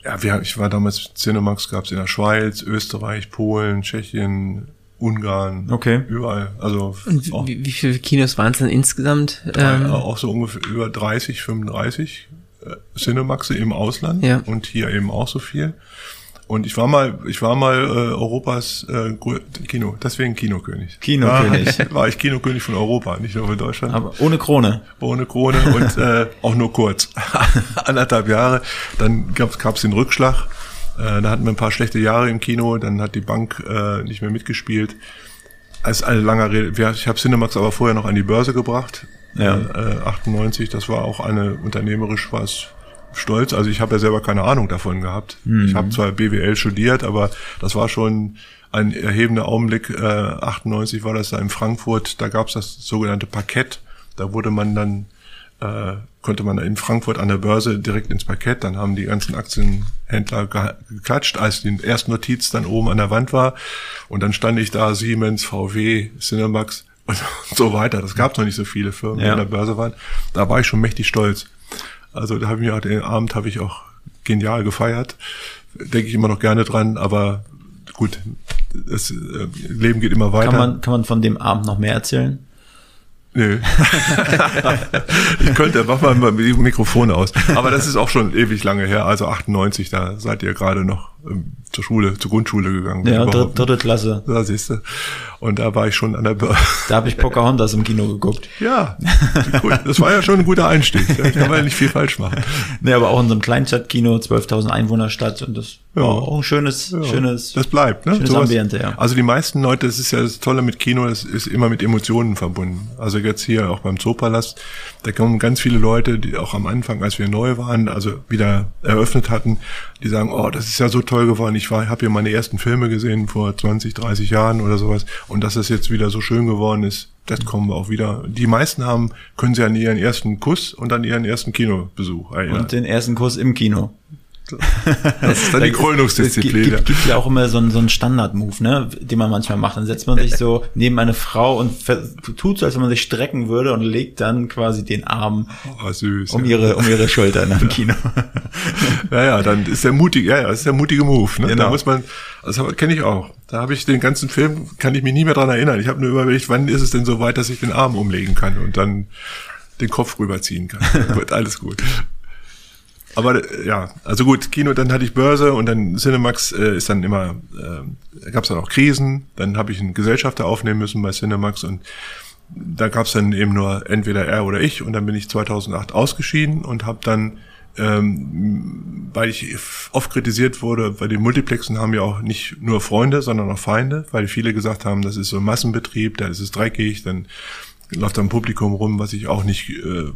Ja, wir, ich war damals, Cinemax gab's in der Schweiz, Österreich, Polen, Tschechien, Ungarn. Okay. Überall. Also Und auch, wie, wie viele Kinos waren es denn insgesamt? drei, Ähm, auch so ungefähr über 30, 35 äh, Cinemaxe im Ausland Ja. und hier eben auch so viel. Und ich war mal, ich war mal äh, Europas äh, Kino, deswegen Kinokönig. Kinokönig. War, (laughs) war ich Kinokönig von Europa, nicht nur von Deutschland. Aber ohne Krone. Ohne Krone und äh, auch nur kurz. (laughs) Anderthalb Jahre. Dann gab's gab's den Rückschlag. Äh, da hatten wir ein paar schlechte Jahre im Kino, dann hat die Bank äh, nicht mehr mitgespielt. Als eine lange Rede, ich habe Cinemax aber vorher noch an die Börse gebracht. Ja. Äh, 98, das war auch eine unternehmerisch was stolz. Also ich habe ja selber keine Ahnung davon gehabt. Mhm. Ich habe zwar BWL studiert, aber das war schon ein erhebender Augenblick. Äh, 98 war das da in Frankfurt. Da gab es das sogenannte Parkett. Da wurde man dann äh, konnte man in Frankfurt an der Börse direkt ins Parkett. Dann haben die ganzen Aktienhändler geklatscht, als die erste Notiz dann oben an der Wand war. Und dann stand ich da, Siemens, VW, Cinemax (laughs) und so weiter. Das gab noch nicht so viele Firmen, die an der Börse waren. Da war ich schon mächtig stolz. Also da habe ich mir den Abend habe ich auch genial gefeiert. Denke ich immer noch gerne dran, aber gut, das äh, Leben geht immer weiter. Kann man, kann man von dem Abend noch mehr erzählen? Nö. (laughs) ich könnte, mach mal die Mikrofone aus. Aber das ist auch schon ewig lange her, also 98, da seid ihr gerade noch zur Schule, zur Grundschule gegangen. Ja, dritte Klasse. Da siehst du. Und da war ich schon an der Börse. Da habe ich Pocahontas im Kino geguckt. Ja. Das war ja schon ein guter Einstieg. Da kann man ja nicht viel falsch machen. Nee, aber auch in so einem Kleinstadtkino, 12.000 Einwohner Stadt und das ja. war auch ein schönes, ja. schönes. Das bleibt, ne? Schönes Sowas, Ambiente, ja. Also die meisten Leute, das ist ja das Tolle mit Kino, das ist immer mit Emotionen verbunden. Also jetzt hier auch beim Zoopalast, da kommen ganz viele Leute, die auch am Anfang, als wir neu waren, also wieder eröffnet hatten, die sagen, oh, das ist ja so toll geworden. Ich war, habe hier meine ersten Filme gesehen vor 20, 30 Jahren oder sowas. Und dass das jetzt wieder so schön geworden ist, das kommen wir auch wieder. Die meisten haben, können sie an ihren ersten Kuss und an ihren ersten Kinobesuch erinnern. Und den ersten Kuss im Kino. (laughs) Das ist dann die Krönungsdisziplin. Es gibt, gibt ja auch immer so einen, so einen Standard-Move, ne, den man manchmal macht. Dann setzt man sich so (laughs) neben eine Frau und tut so, als wenn man sich strecken würde und legt dann quasi den Arm oh, süß, um ja. ihre um ihre Schulter in (laughs) einem Kino. Ja, ja, dann ist der mutige, ja, ja, das ist der mutige Move. Ne? Genau. Da muss man, das kenne ich auch. Da habe ich den ganzen Film, kann ich mich nie mehr dran erinnern. Ich habe nur überlegt, wann ist es denn so weit, dass ich den Arm umlegen kann und dann den Kopf rüberziehen kann. Wird alles gut. Aber äh, ja, also gut, Kino, dann hatte ich Börse und dann Cinemax äh, ist dann immer, äh, gab es dann auch Krisen, dann habe ich einen Gesellschafter aufnehmen müssen bei Cinemax und da gab es dann eben nur entweder er oder ich und dann bin ich 2008 ausgeschieden und habe dann, ähm, weil ich oft kritisiert wurde, bei den Multiplexen haben wir auch nicht nur Freunde, sondern auch Feinde, weil viele gesagt haben, das ist so ein Massenbetrieb, da ist es dreckig, dann läuft da ein Publikum rum, was ich auch nicht äh,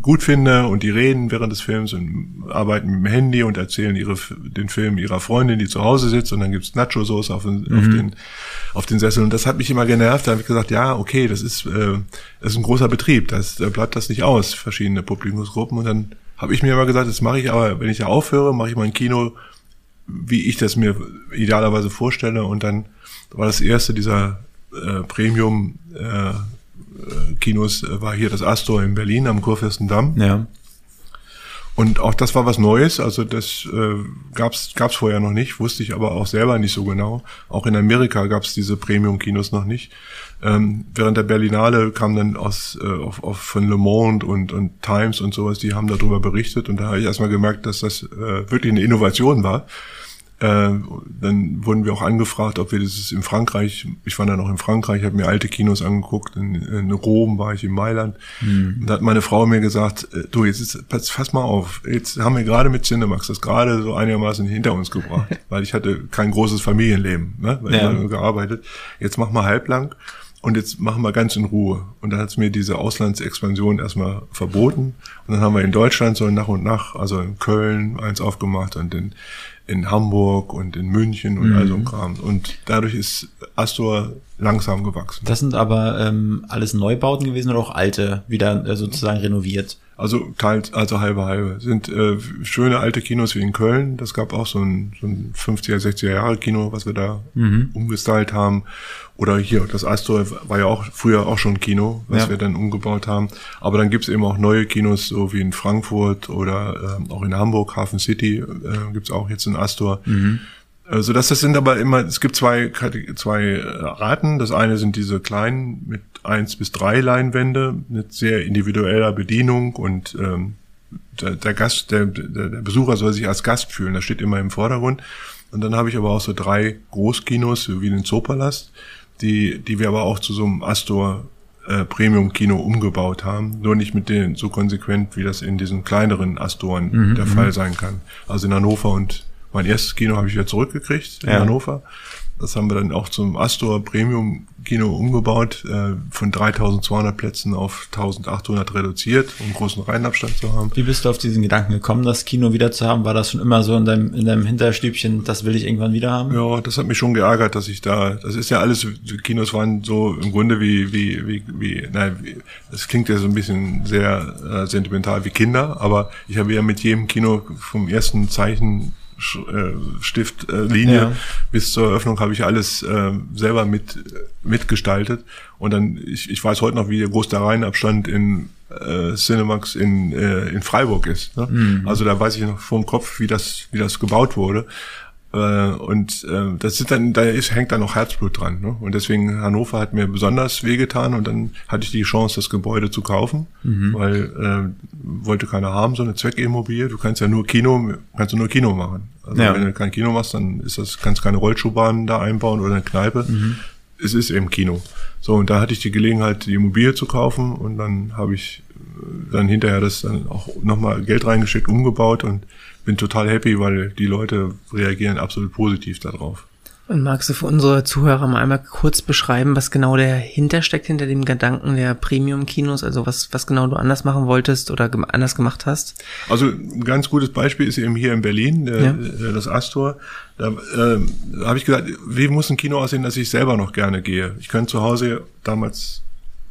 gut finde und die reden während des Films und arbeiten mit dem Handy und erzählen ihre, den Film ihrer Freundin, die zu Hause sitzt und dann gibt's Nacho-Sauce auf, den, mhm. auf, den, auf den Sessel und das hat mich immer genervt. Da habe ich gesagt, ja, okay, das ist, äh, das ist ein großer Betrieb, das, da bleibt das nicht aus, verschiedene Publikumsgruppen und dann habe ich mir immer gesagt, das mache ich aber, wenn ich ja aufhöre, mache ich mein Kino, wie ich das mir idealerweise vorstelle und dann war das erste dieser äh, Premium äh, Kinos äh, war hier das Astor in Berlin am Kurfürstendamm. Ja. Und auch das war was Neues, also das äh, gab's gab's vorher noch nicht, wusste ich aber auch selber nicht so genau. Auch in Amerika gab's diese Premium-Kinos noch nicht. Ähm, während der Berlinale kam dann aus äh, auf, auf von Le Monde und, und Times und sowas, die haben darüber berichtet und da habe ich erstmal gemerkt, dass das äh, wirklich eine Innovation war. Äh, dann wurden wir auch angefragt, ob wir das in Frankreich, ich war dann noch in Frankreich, habe mir alte Kinos angeguckt, in, in, Rom war ich in Mailand. Mhm. Und da hat meine Frau mir gesagt, äh, du, jetzt ist, pass, fass mal auf, jetzt haben wir gerade mit Cinemax das gerade so einigermaßen hinter uns gebracht, (laughs) weil ich hatte kein großes Familienleben, ne, weil ja. ich nur gearbeitet. Jetzt mach mal halblang und jetzt machen wir ganz in Ruhe. Und dann hat es mir diese Auslandsexpansion erstmal verboten. Und dann haben wir in Deutschland so nach und nach, also in Köln eins aufgemacht und in in Hamburg und in München und mhm. all so ein Kram. Und dadurch ist Astor langsam gewachsen. Das sind aber ähm, alles Neubauten gewesen oder auch alte, wieder äh, sozusagen renoviert? Also teils, also halbe halbe. Sind äh, schöne alte Kinos wie in Köln. Das gab auch so ein, so ein 50er, 60er Jahre Kino, was wir da mhm. umgestylt haben. Oder hier, das Astor war ja auch früher auch schon Kino, was ja. wir dann umgebaut haben. Aber dann gibt's eben auch neue Kinos, so wie in Frankfurt oder äh, auch in Hamburg, Hafen City, äh, gibt's auch jetzt ein Astor. Mhm. Also das, das sind aber immer, es gibt zwei, zwei äh, Arten. Das eine sind diese kleinen mit eins bis drei Leinwände mit sehr individueller Bedienung und ähm, der, der Gast, der, der Besucher soll sich als Gast fühlen. Das steht immer im Vordergrund. Und dann habe ich aber auch so drei Großkinos, wie den Zoopalast, die, die wir aber auch zu so einem Astor äh, Premium-Kino umgebaut haben, nur nicht mit denen so konsequent, wie das in diesen kleineren Astoren mhm, der Fall mhm. sein kann. Also in Hannover und mein erstes Kino habe ich wieder zurückgekriegt in ja. Hannover. Das haben wir dann auch zum Astor Premium Kino umgebaut, äh, von 3200 Plätzen auf 1800 reduziert, um großen Reihenabstand zu haben. Wie bist du auf diesen Gedanken gekommen, das Kino wieder zu haben? War das schon immer so in deinem, in deinem Hinterstübchen, das will ich irgendwann wieder haben? Ja, das hat mich schon geärgert, dass ich da, das ist ja alles, Kinos waren so im Grunde wie, wie, wie, wie, nein, das klingt ja so ein bisschen sehr äh, sentimental wie Kinder, aber ich habe ja mit jedem Kino vom ersten Zeichen Stiftlinie äh, ja. bis zur Eröffnung habe ich alles äh, selber mit mitgestaltet und dann ich, ich weiß heute noch wie groß der Reihenabstand in äh, Cinemax in äh, in Freiburg ist ne? Mhm. also da weiß ich noch vor dem Kopf wie das wie das gebaut wurde äh, und äh, das sind dann, da ist, hängt dann noch Herzblut dran. Ne? Und deswegen Hannover hat mir besonders wehgetan und dann hatte ich die Chance, das Gebäude zu kaufen, mhm. weil äh, wollte keiner haben, so eine Zweckimmobilie. Du kannst ja nur Kino, kannst du nur Kino machen. Also ja. wenn du kein Kino machst, dann ist das, kannst keine Rollschuhbahnen da einbauen oder eine Kneipe. Mhm. Es ist eben Kino. So, und da hatte ich die Gelegenheit, die Immobilie zu kaufen und dann habe ich äh, dann hinterher das dann auch nochmal Geld reingeschickt, umgebaut und bin total happy, weil die Leute reagieren absolut positiv darauf. Und magst du für unsere Zuhörer mal einmal kurz beschreiben, was genau dahinter steckt, hinter dem Gedanken der Premium-Kinos, also was, was genau du anders machen wolltest oder anders gemacht hast? Also ein ganz gutes Beispiel ist eben hier in Berlin, der, ja. das Astor. Da äh, habe ich gesagt, wie muss ein Kino aussehen, dass ich selber noch gerne gehe? Ich könnte zu Hause damals,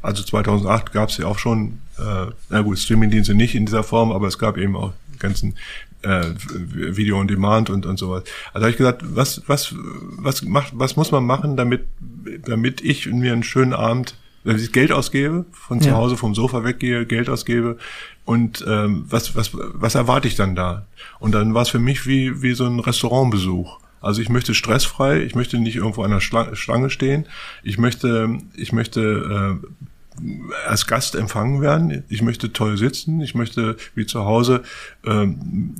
also 2008 gab es ja auch schon, äh, na gut, Streamingdienste nicht in dieser Form, aber es gab eben auch ganzen äh, Video on Demand und und sowas. Also habe ich gesagt, was was was macht was muss man machen, damit damit ich mir einen schönen Abend dass ich Geld ausgebe, von zu Hause vom Sofa weggehe, Geld ausgebe und ähm, was was was erwarte ich dann da? Und dann war es für mich wie wie so ein Restaurantbesuch. Also ich möchte stressfrei, ich möchte nicht irgendwo an der Schlange stehen, ich möchte ich möchte äh, als Gast empfangen werden. Ich möchte toll sitzen, ich möchte wie zu Hause ähm,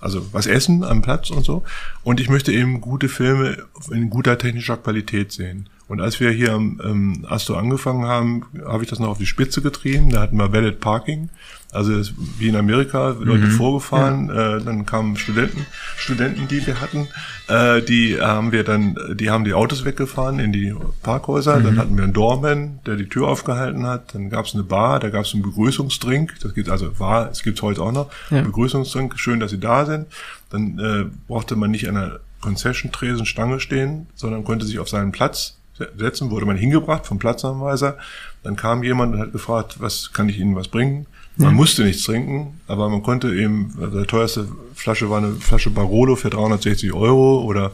also was essen am Platz und so. Und ich möchte eben gute Filme in guter technischer Qualität sehen. Und als wir hier am ähm, Asto angefangen haben, habe ich das noch auf die Spitze getrieben. Da hatten wir Valid Parking. Also wie in Amerika, Leute mhm. vorgefahren, ja. äh, dann kamen Studenten, Studenten, die wir hatten, äh, die haben wir dann, die haben die Autos weggefahren in die Parkhäuser, mhm. dann hatten wir einen Doorman, der die Tür aufgehalten hat, dann gab es eine Bar, da gab es einen Begrüßungsdrink, das gibt also war, es gibt heute auch noch, ja. Begrüßungsdrink, schön, dass Sie da sind. Dann äh, brauchte man nicht an einer Concession-Tresen Stange stehen, sondern konnte sich auf seinen Platz setzen, wurde man hingebracht vom Platzanweiser. Dann kam jemand und hat gefragt, was kann ich Ihnen was bringen? Man ja. musste nichts trinken, aber man konnte eben, also der teuerste Flasche war eine Flasche Barolo für 360 Euro oder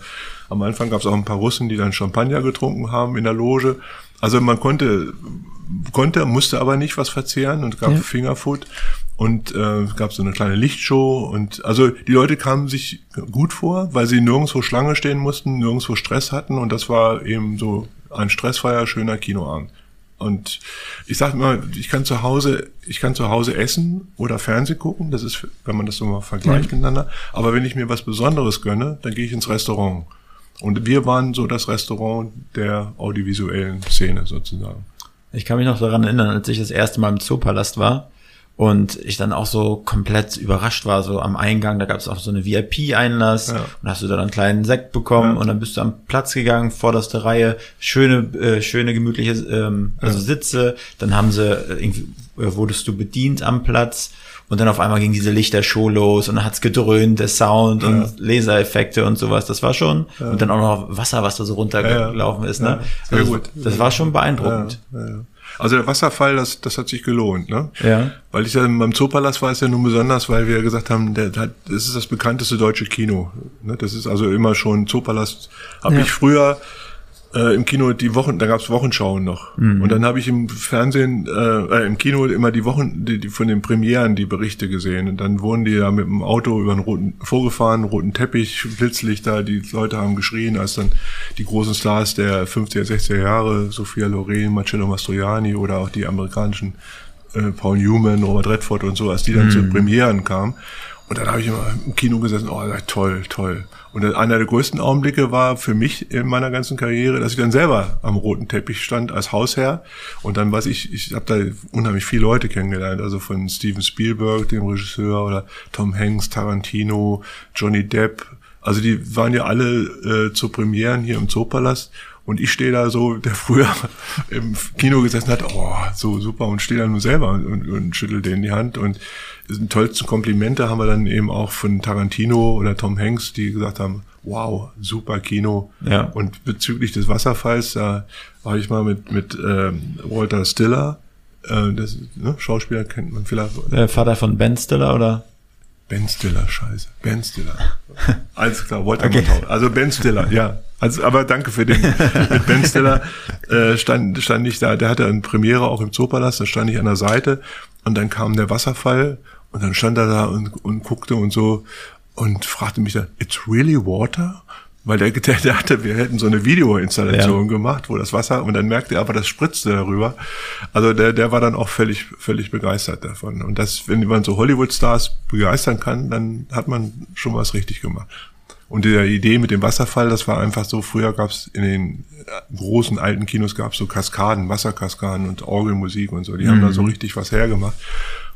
am Anfang gab es auch ein paar Russen, die dann Champagner getrunken haben in der Loge. Also man konnte, konnte, musste aber nicht was verzehren und gab ja. Fingerfood und äh, gab so eine kleine Lichtshow und also die Leute kamen sich gut vor, weil sie nirgendwo Schlange stehen mussten, nirgendwo Stress hatten und das war eben so ein stressfreier, schöner Kinoabend. Und ich sage mal, ich kann zu Hause, ich kann zu Hause essen oder Fernsehen gucken. Das ist, wenn man das so mal vergleicht ja. miteinander. Aber wenn ich mir was Besonderes gönne, dann gehe ich ins Restaurant. Und wir waren so das Restaurant der audiovisuellen Szene sozusagen. Ich kann mich noch daran erinnern, als ich das erste Mal im Zoopalast war und ich dann auch so komplett überrascht war, so am Eingang, da gab es auch so eine VIP-Einlass ja. und hast du da einen kleinen Sekt bekommen ja. und dann bist du am Platz gegangen, vorderste Reihe, schöne, äh, schöne gemütliche ähm, also ja. Sitze, dann haben sie, äh, irgendwie äh, wurdest du bedient am Platz und dann auf einmal ging diese Lichtershow los und dann hat's gedröhnt, der Sound und Lasereffekte und sowas, das war schon, und dann auch noch Wasser, was da so runtergelaufen ist, ne? Sehr also, gut. Das war schon beeindruckend. Ja, ja. Also der Wasserfall, das, das hat sich gelohnt, ne? Ja. Weil ich ja beim Zoopalast war es ja nun besonders, weil wir gesagt haben, der, der, das ist das bekannteste deutsche Kino. Ne? Das ist also immer schon Zoopalast. Habe ja. ich früher äh, im Kino die Wochen, da gab's Wochenschauen noch. Mhm. Und dann habe ich im Fernsehen, äh, äh, im Kino immer die Wochen, die, die von den Premieren die Berichte gesehen. Und dann wurden die ja mit dem Auto über den roten, vorgefahren, roten Teppich, Blitzlichter, die Leute haben geschrien, als dann die großen Stars der 50er, 60er Jahre, Sophia Loren, Marcello Mastroianni oder auch die amerikanischen äh, Paul Newman, Robert Redford und so, als die dann mhm. zu Premieren kamen. Und dann habe ich immer im Kino gesessen, oh, toll, toll. Und einer der größten Augenblicke war für mich in meiner ganzen Karriere, dass ich dann selber am roten Teppich stand als Hausherr. Und dann weiß ich, ich habe da unheimlich viele Leute kennengelernt, also von Steven Spielberg, dem Regisseur, oder Tom Hanks, Tarantino, Johnny Depp. Also die waren ja alle äh, zu Premieren hier im Zoopalast. Und ich stehe da so, der früher im Kino gesessen hat, oh, so super, und stehe da nur selber und, und, und schüttel denen die Hand. Und die tollsten Komplimente haben wir dann eben auch von Tarantino oder Tom Hanks, die gesagt haben, wow, super Kino. Ja. Und bezüglich des Wasserfalls, da war ich mal mit, mit ähm, Walter Stiller, äh, das, ne, Schauspieler kennt man vielleicht. Der Vater von Ben Stiller, oder? Ben Stiller, scheiße. Ben Stiller. (laughs) Alles klar, Walter okay. Matthau. Also Ben Stiller, ja. Also, aber danke für den. (laughs) Mit Ben Stiller äh, stand, stand ich da, der hatte eine Premiere auch im Zoopalast, da stand ich an der Seite und dann kam der Wasserfall und dann stand er da und, und guckte und so und fragte mich dann, it's really water? Weil der, der, hatte, wir hätten so eine Videoinstallation ja. gemacht, wo das Wasser, und dann merkte er aber, das spritzte darüber. Also der, der war dann auch völlig, völlig begeistert davon. Und das, wenn man so Hollywood-Stars begeistern kann, dann hat man schon was richtig gemacht. Und die Idee mit dem Wasserfall, das war einfach so, früher gab es in den großen alten Kinos gab es so Kaskaden, Wasserkaskaden und Orgelmusik und so. Die mhm. haben da so richtig was hergemacht.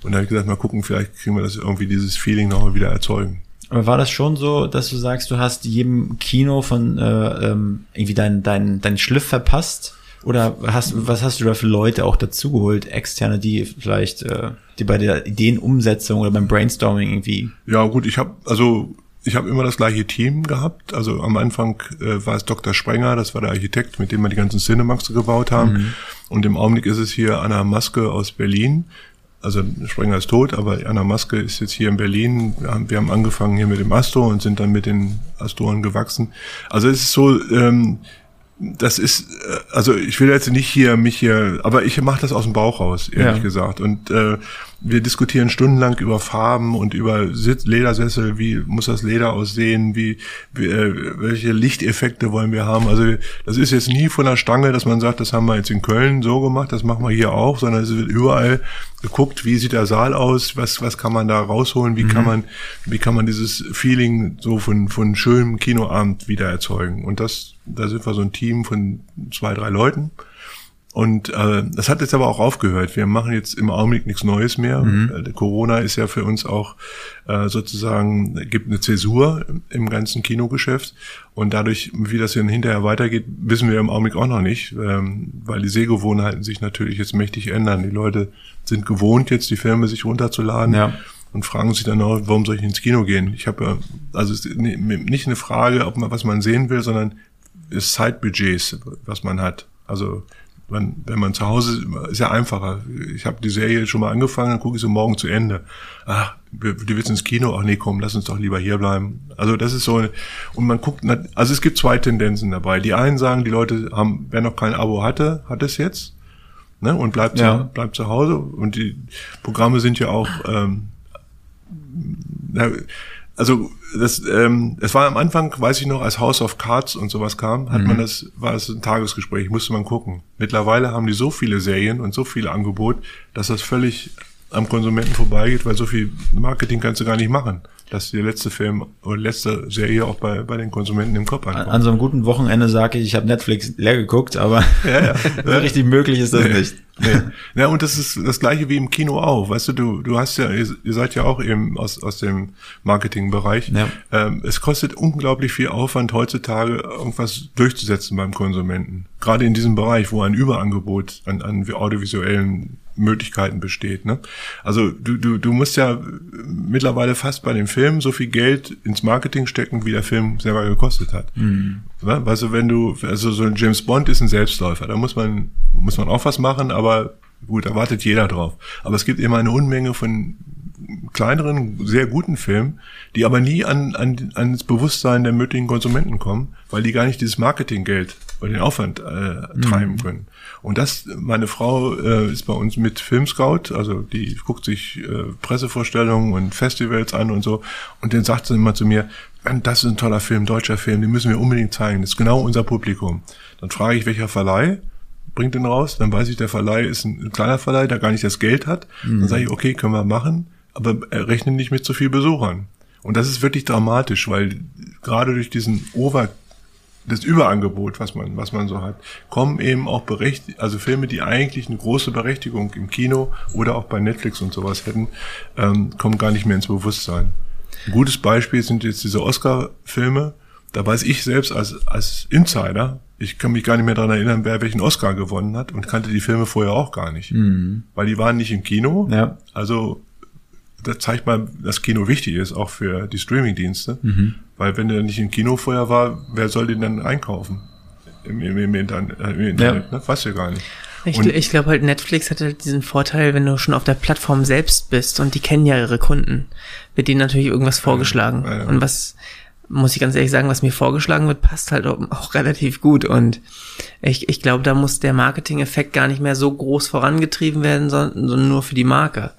Und da habe ich gesagt, mal gucken, vielleicht kriegen wir das irgendwie dieses Feeling nochmal wieder erzeugen. Aber war das schon so, dass du sagst, du hast jedem Kino von äh, ähm, irgendwie deinen dein, dein Schliff verpasst? Oder hast, was hast du da für Leute auch dazugeholt, externe, die vielleicht, äh, die bei der Ideenumsetzung oder beim Brainstorming irgendwie? Ja, gut, ich habe also ich habe immer das gleiche Team gehabt. Also am Anfang äh, war es Dr. Sprenger, das war der Architekt, mit dem wir die ganzen Cinemax gebaut haben. Mhm. Und im Augenblick ist es hier Anna Maske aus Berlin. Also Sprenger ist tot, aber Anna Maske ist jetzt hier in Berlin. Wir haben, wir haben angefangen hier mit dem Astro und sind dann mit den Astoren gewachsen. Also es ist so, ähm, das ist, äh, also ich will jetzt nicht hier mich hier, aber ich mache das aus dem Bauch raus, ehrlich ja. gesagt. Und äh, wir diskutieren stundenlang über Farben und über Sitz Ledersessel, wie muss das Leder aussehen, wie, wie äh, welche Lichteffekte wollen wir haben. Also das ist jetzt nie von der Stange, dass man sagt, das haben wir jetzt in Köln so gemacht, das machen wir hier auch, sondern es wird überall geguckt, wie sieht der Saal aus, was was kann man da rausholen, wie mhm. kann man wie kann man dieses Feeling so von von schönem Kinoabend wieder erzeugen. Und das da sind wir so ein Team von zwei drei Leuten und äh, das hat jetzt aber auch aufgehört. Wir machen jetzt im Augenblick nichts Neues mehr. Mhm. Äh, Corona ist ja für uns auch äh, sozusagen, gibt eine Zäsur im ganzen Kinogeschäft. Und dadurch, wie das dann hinterher weitergeht, wissen wir im Augenblick auch noch nicht, ähm, weil die Sehgewohnheiten sich natürlich jetzt mächtig ändern. Die Leute sind gewohnt, jetzt die Filme sich runterzuladen. Ja und fragen sich dann auch, warum soll ich ins Kino gehen? Ich habe ja, also es ist nicht eine Frage, ob man was man sehen will, sondern Zeitbudgets, was man hat. Also man, wenn man zu Hause ist ja einfacher. Ich habe die Serie schon mal angefangen, dann gucke ich sie morgen zu Ende. Ach, du willst ins Kino? Ach nee, komm, lass uns doch lieber hier bleiben. Also das ist so, und man guckt, also es gibt zwei Tendenzen dabei. Die einen sagen, die Leute haben, wer noch kein Abo hatte, hat es jetzt. Ne, und bleibt, ja. zu, bleibt zu Hause. Und die Programme sind ja auch, ähm, also das, ähm, es war am Anfang, weiß ich noch, als House of Cards und sowas kam, hat mhm. man das, war es ein Tagesgespräch, musste man gucken. Mittlerweile haben die so viele Serien und so viel Angebot, dass das völlig am Konsumenten vorbeigeht, weil so viel Marketing kannst du gar nicht machen dass die letzte Film oder letzte Serie auch bei, bei den Konsumenten im Kopf ankommt. An so einem guten Wochenende sage ich, ich habe Netflix leer geguckt, aber ja, ja. (laughs) so richtig möglich ist das nee, nicht. Nee. Ja, und das ist das gleiche wie im Kino auch. Weißt du, du, du hast ja, ihr, ihr seid ja auch eben aus, aus dem Marketingbereich. Ja. Ähm, es kostet unglaublich viel Aufwand heutzutage, irgendwas durchzusetzen beim Konsumenten. Gerade in diesem Bereich, wo ein Überangebot an, an audiovisuellen Möglichkeiten besteht. Ne? Also du, du, du musst ja mittlerweile fast bei dem Film so viel Geld ins Marketing stecken, wie der Film selber gekostet hat. Mhm. Also wenn du, also so ein James Bond ist ein Selbstläufer, da muss man, muss man auch was machen, aber gut, da wartet jeder drauf. Aber es gibt immer eine Unmenge von kleineren, sehr guten Filmen, die aber nie an, an, ans Bewusstsein der möglichen Konsumenten kommen, weil die gar nicht dieses Marketinggeld oder den Aufwand äh, treiben mhm. können. Und das, meine Frau äh, ist bei uns mit Filmscout, also die guckt sich äh, Pressevorstellungen und Festivals an und so. Und dann sagt sie immer zu mir, das ist ein toller Film, deutscher Film, den müssen wir unbedingt zeigen. Das ist genau unser Publikum. Dann frage ich, welcher Verleih bringt den raus. Dann weiß ich, der Verleih ist ein, ein kleiner Verleih, der gar nicht das Geld hat. Mhm. Dann sage ich, okay, können wir machen aber rechnen nicht mit so viel Besuchern. Und das ist wirklich dramatisch, weil gerade durch diesen Over das Überangebot, was man, was man so hat, kommen eben auch berechtigt, also Filme, die eigentlich eine große Berechtigung im Kino oder auch bei Netflix und sowas hätten, ähm, kommen gar nicht mehr ins Bewusstsein. Ein gutes Beispiel sind jetzt diese Oscar-Filme. Da weiß ich selbst als, als Insider, ich kann mich gar nicht mehr daran erinnern, wer welchen Oscar gewonnen hat und kannte die Filme vorher auch gar nicht. Mhm. Weil die waren nicht im Kino. Ja. Also das zeigt mal, dass Kino wichtig ist, auch für die Streamingdienste. Mhm. Weil wenn der nicht im Kino vorher war, wer soll den dann einkaufen? Im, im, im, Internet, äh, im Internet ja. ne? Weiß ja gar nicht. Ich, ich glaube halt, Netflix hat halt diesen Vorteil, wenn du schon auf der Plattform selbst bist und die kennen ja ihre Kunden, wird denen natürlich irgendwas vorgeschlagen. Ja, ja. Und was, muss ich ganz ehrlich sagen, was mir vorgeschlagen wird, passt halt auch, relativ gut. Und ich, ich glaube, da muss der Marketing-Effekt gar nicht mehr so groß vorangetrieben werden, sondern nur für die Marke.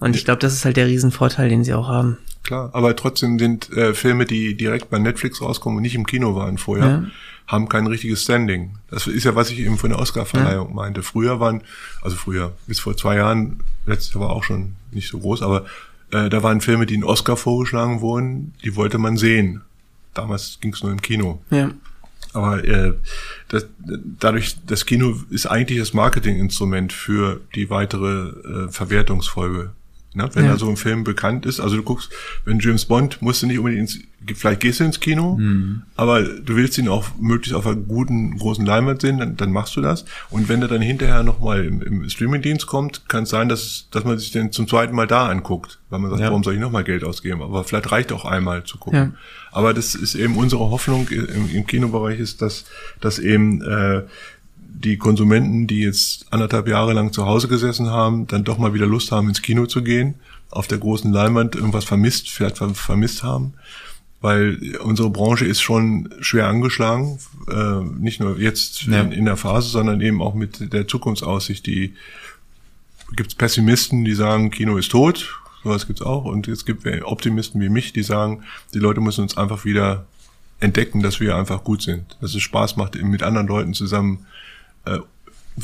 Und ich glaube, das ist halt der Riesenvorteil, den sie auch haben. Klar, aber trotzdem sind äh, Filme, die direkt bei Netflix rauskommen und nicht im Kino waren vorher, ja. haben kein richtiges Standing. Das ist ja, was ich eben von der Oscar-Verleihung ja. meinte. Früher waren, also früher, bis vor zwei Jahren, letztes Jahr war auch schon nicht so groß, aber äh, da waren Filme, die in Oscar vorgeschlagen wurden, die wollte man sehen. Damals ging es nur im Kino. Ja. Aber äh, das, dadurch, das Kino ist eigentlich das Marketinginstrument für die weitere äh, Verwertungsfolge Ne? Wenn ja. so ein Film bekannt ist, also du guckst, wenn James Bond, musst du nicht unbedingt ins, vielleicht gehst du ins Kino, mhm. aber du willst ihn auch möglichst auf einer guten, großen Leinwand sehen, dann, dann machst du das. Und wenn er dann hinterher nochmal im, im Streamingdienst kommt, kann es sein, dass, dass man sich den zum zweiten Mal da anguckt, weil man sagt, ja. warum soll ich nochmal Geld ausgeben? Aber vielleicht reicht auch einmal zu gucken. Ja. Aber das ist eben unsere Hoffnung im, im Kinobereich ist, dass, dass eben äh, die Konsumenten, die jetzt anderthalb Jahre lang zu Hause gesessen haben, dann doch mal wieder Lust haben, ins Kino zu gehen, auf der großen Leinwand irgendwas vermisst, vielleicht vermisst haben. Weil unsere Branche ist schon schwer angeschlagen, äh, nicht nur jetzt ja. in, in, der Phase, sondern eben auch mit der Zukunftsaussicht. Die gibt's Pessimisten, die sagen, Kino ist tot, sowas gibt's auch. Und es gibt Optimisten wie mich, die sagen, die Leute müssen uns einfach wieder entdecken, dass wir einfach gut sind, dass es Spaß macht, mit anderen Leuten zusammen äh,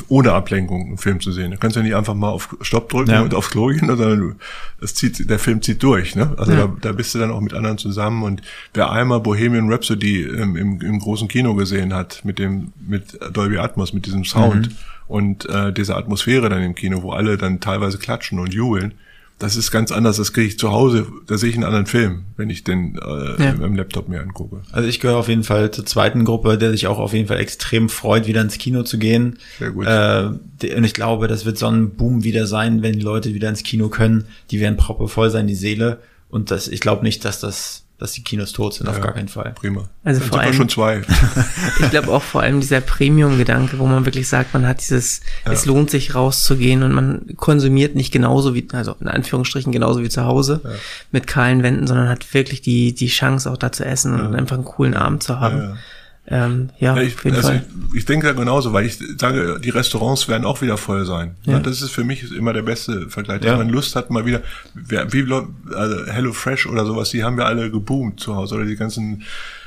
ohne Ablenkung einen Film zu sehen. Du kannst ja nicht einfach mal auf Stopp drücken ja. und aufs Klo gehen, (laughs) sondern das zieht, der Film zieht durch. Ne? Also ja. da, da bist du dann auch mit anderen zusammen. Und wer einmal Bohemian Rhapsody im, im, im großen Kino gesehen hat, mit dem mit Dolby Atmos, mit diesem Sound mhm. und äh, dieser Atmosphäre dann im Kino, wo alle dann teilweise klatschen und jubeln, das ist ganz anders. Das kriege ich zu Hause, da sehe ich einen anderen Film, wenn ich den äh, ja. im Laptop mir angucke. Also ich gehöre auf jeden Fall zur zweiten Gruppe, der sich auch auf jeden Fall extrem freut, wieder ins Kino zu gehen. Sehr gut. Äh, und ich glaube, das wird so ein Boom wieder sein, wenn die Leute wieder ins Kino können. Die werden proppevoll sein, die Seele. Und das, ich glaube nicht, dass das dass die Kinos tot sind, ja, auf gar keinen Fall. Prima. Also vor allem schon zwei. (laughs) ich glaube auch vor allem dieser Premium-Gedanke, wo man wirklich sagt, man hat dieses, ja. es lohnt sich rauszugehen und man konsumiert nicht genauso wie, also in Anführungsstrichen genauso wie zu Hause ja. mit kahlen Wänden, sondern hat wirklich die die Chance auch da zu essen und einfach einen coolen Abend zu haben. Ähm, ja, ja ich, auf jeden also Fall. Ich, ich denke da genauso, weil ich sage, die Restaurants werden auch wieder voll sein. Ja. Das ist für mich immer der beste Vergleich, dass ja. man Lust hat, mal wieder, wie also Hello Fresh oder sowas, die haben ja alle geboomt zu Hause oder die ganzen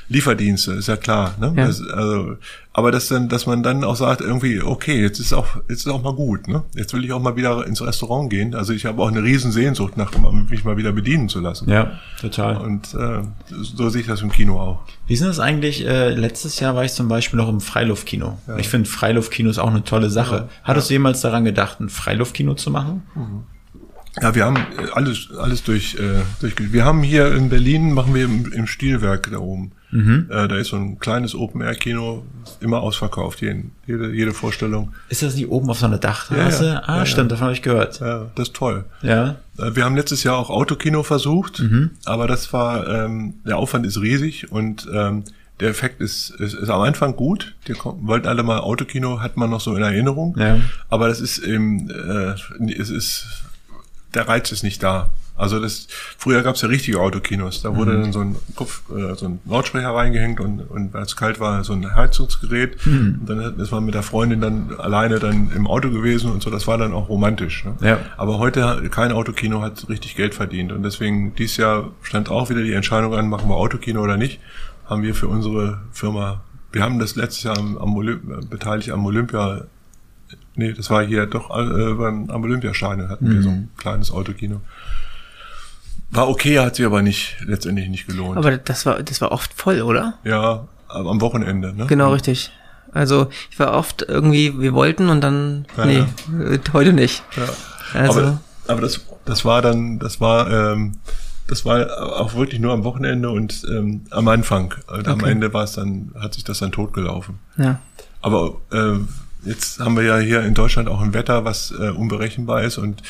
Lieferdienste, ist ja klar. Ne? Ja. Das, also, aber dass dann, dass man dann auch sagt, irgendwie, okay, jetzt ist auch, jetzt ist auch mal gut, ne? Jetzt will ich auch mal wieder ins Restaurant gehen. Also ich habe auch eine riesen Sehnsucht nach, mich mal wieder bedienen zu lassen. Ja, total. Und äh, so sehe ich das im Kino auch. Wie ist das eigentlich? Äh, letztes Jahr war ich zum Beispiel noch im Freiluftkino. Ja. Ich finde Freiluftkino ist auch eine tolle Sache. Ja. Hattest du jemals daran gedacht, ein Freiluftkino zu machen? Mhm. Ja, wir haben äh, alles, alles durch, äh, durch. Wir haben hier in Berlin, machen wir im, im Stilwerk da oben. Mhm. Äh, da ist so ein kleines Open-Air-Kino, immer ausverkauft, jeden, jede, jede Vorstellung. Ist das nicht oben auf so einer Dachterrasse? Ja, ja. Ah, ja, stimmt, davon habe ich gehört. Ja, das ist toll. Ja. Äh, wir haben letztes Jahr auch Autokino versucht, mhm. aber das war, ähm, der Aufwand ist riesig und ähm, der Effekt ist, ist, ist am Anfang gut. Die wollten alle mal Autokino, hat man noch so in Erinnerung. Ja. Aber das ist eben, äh, es ist der Reiz ist nicht da. Also das früher gab es ja richtige Autokinos. Da wurde mhm. dann so ein Kopf, äh, so ein Lautsprecher reingehängt und, und als es kalt war, so ein Heizungsgerät. Mhm. Und dann ist man mit der Freundin dann alleine dann im Auto gewesen und so. Das war dann auch romantisch. Ne? Ja. Aber heute kein Autokino hat richtig Geld verdient. Und deswegen dieses Jahr stand auch wieder die Entscheidung an, machen wir Autokino oder nicht. Haben wir für unsere Firma, wir haben das letztes Jahr am, am Olymp beteiligt am Olympia Nee, das war hier doch äh, beim, am Olympiastadion hatten mhm. wir so ein mhm. kleines Autokino. War okay, hat sich aber nicht, letztendlich nicht gelohnt. Aber das war, das war oft voll, oder? ja, am Wochenende, ne? Genau, richtig. Also ich war oft irgendwie, wir wollten und dann, Ja, nee, ja. (laughs) heute nicht. Ja. Also, aber aber das, das war dann, das war, ähm, das war auch wirklich nur am Wochenende und ähm, am Anfang. Am Okay. Ende war es dann, hat sich das dann totgelaufen. ja. Aber äh, jetzt haben wir ja hier in Deutschland auch ein Wetter, was äh, unberechenbar ist und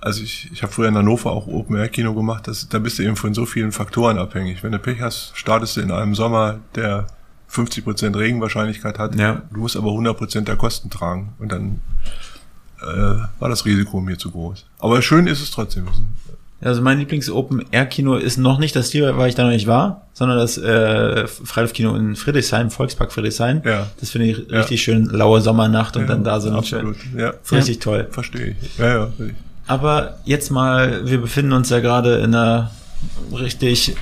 also ich, ich habe früher in Hannover auch Open Air Kino gemacht, das, da bist du eben von so vielen Faktoren abhängig. Wenn du Pech hast, startest du in einem Sommer, der 50% Regenwahrscheinlichkeit hat, Ja. du musst aber 100% der Kosten tragen und dann äh, war das Risiko mir zu groß. Aber schön ist es trotzdem. Also mein Lieblings-Open-Air-Kino ist noch nicht das Tier, weil ich da noch nicht war, sondern das äh, Freiluftkino in Friedrichshain, Volkspark Friedrichshain. Ja. Das finde ich Ja. richtig schön, laue Sommernacht und Ja, dann da so ein absolut. Ja, richtig toll. verstehe ich. Ja, ja. Aber jetzt mal, wir befinden uns ja gerade in einer richtig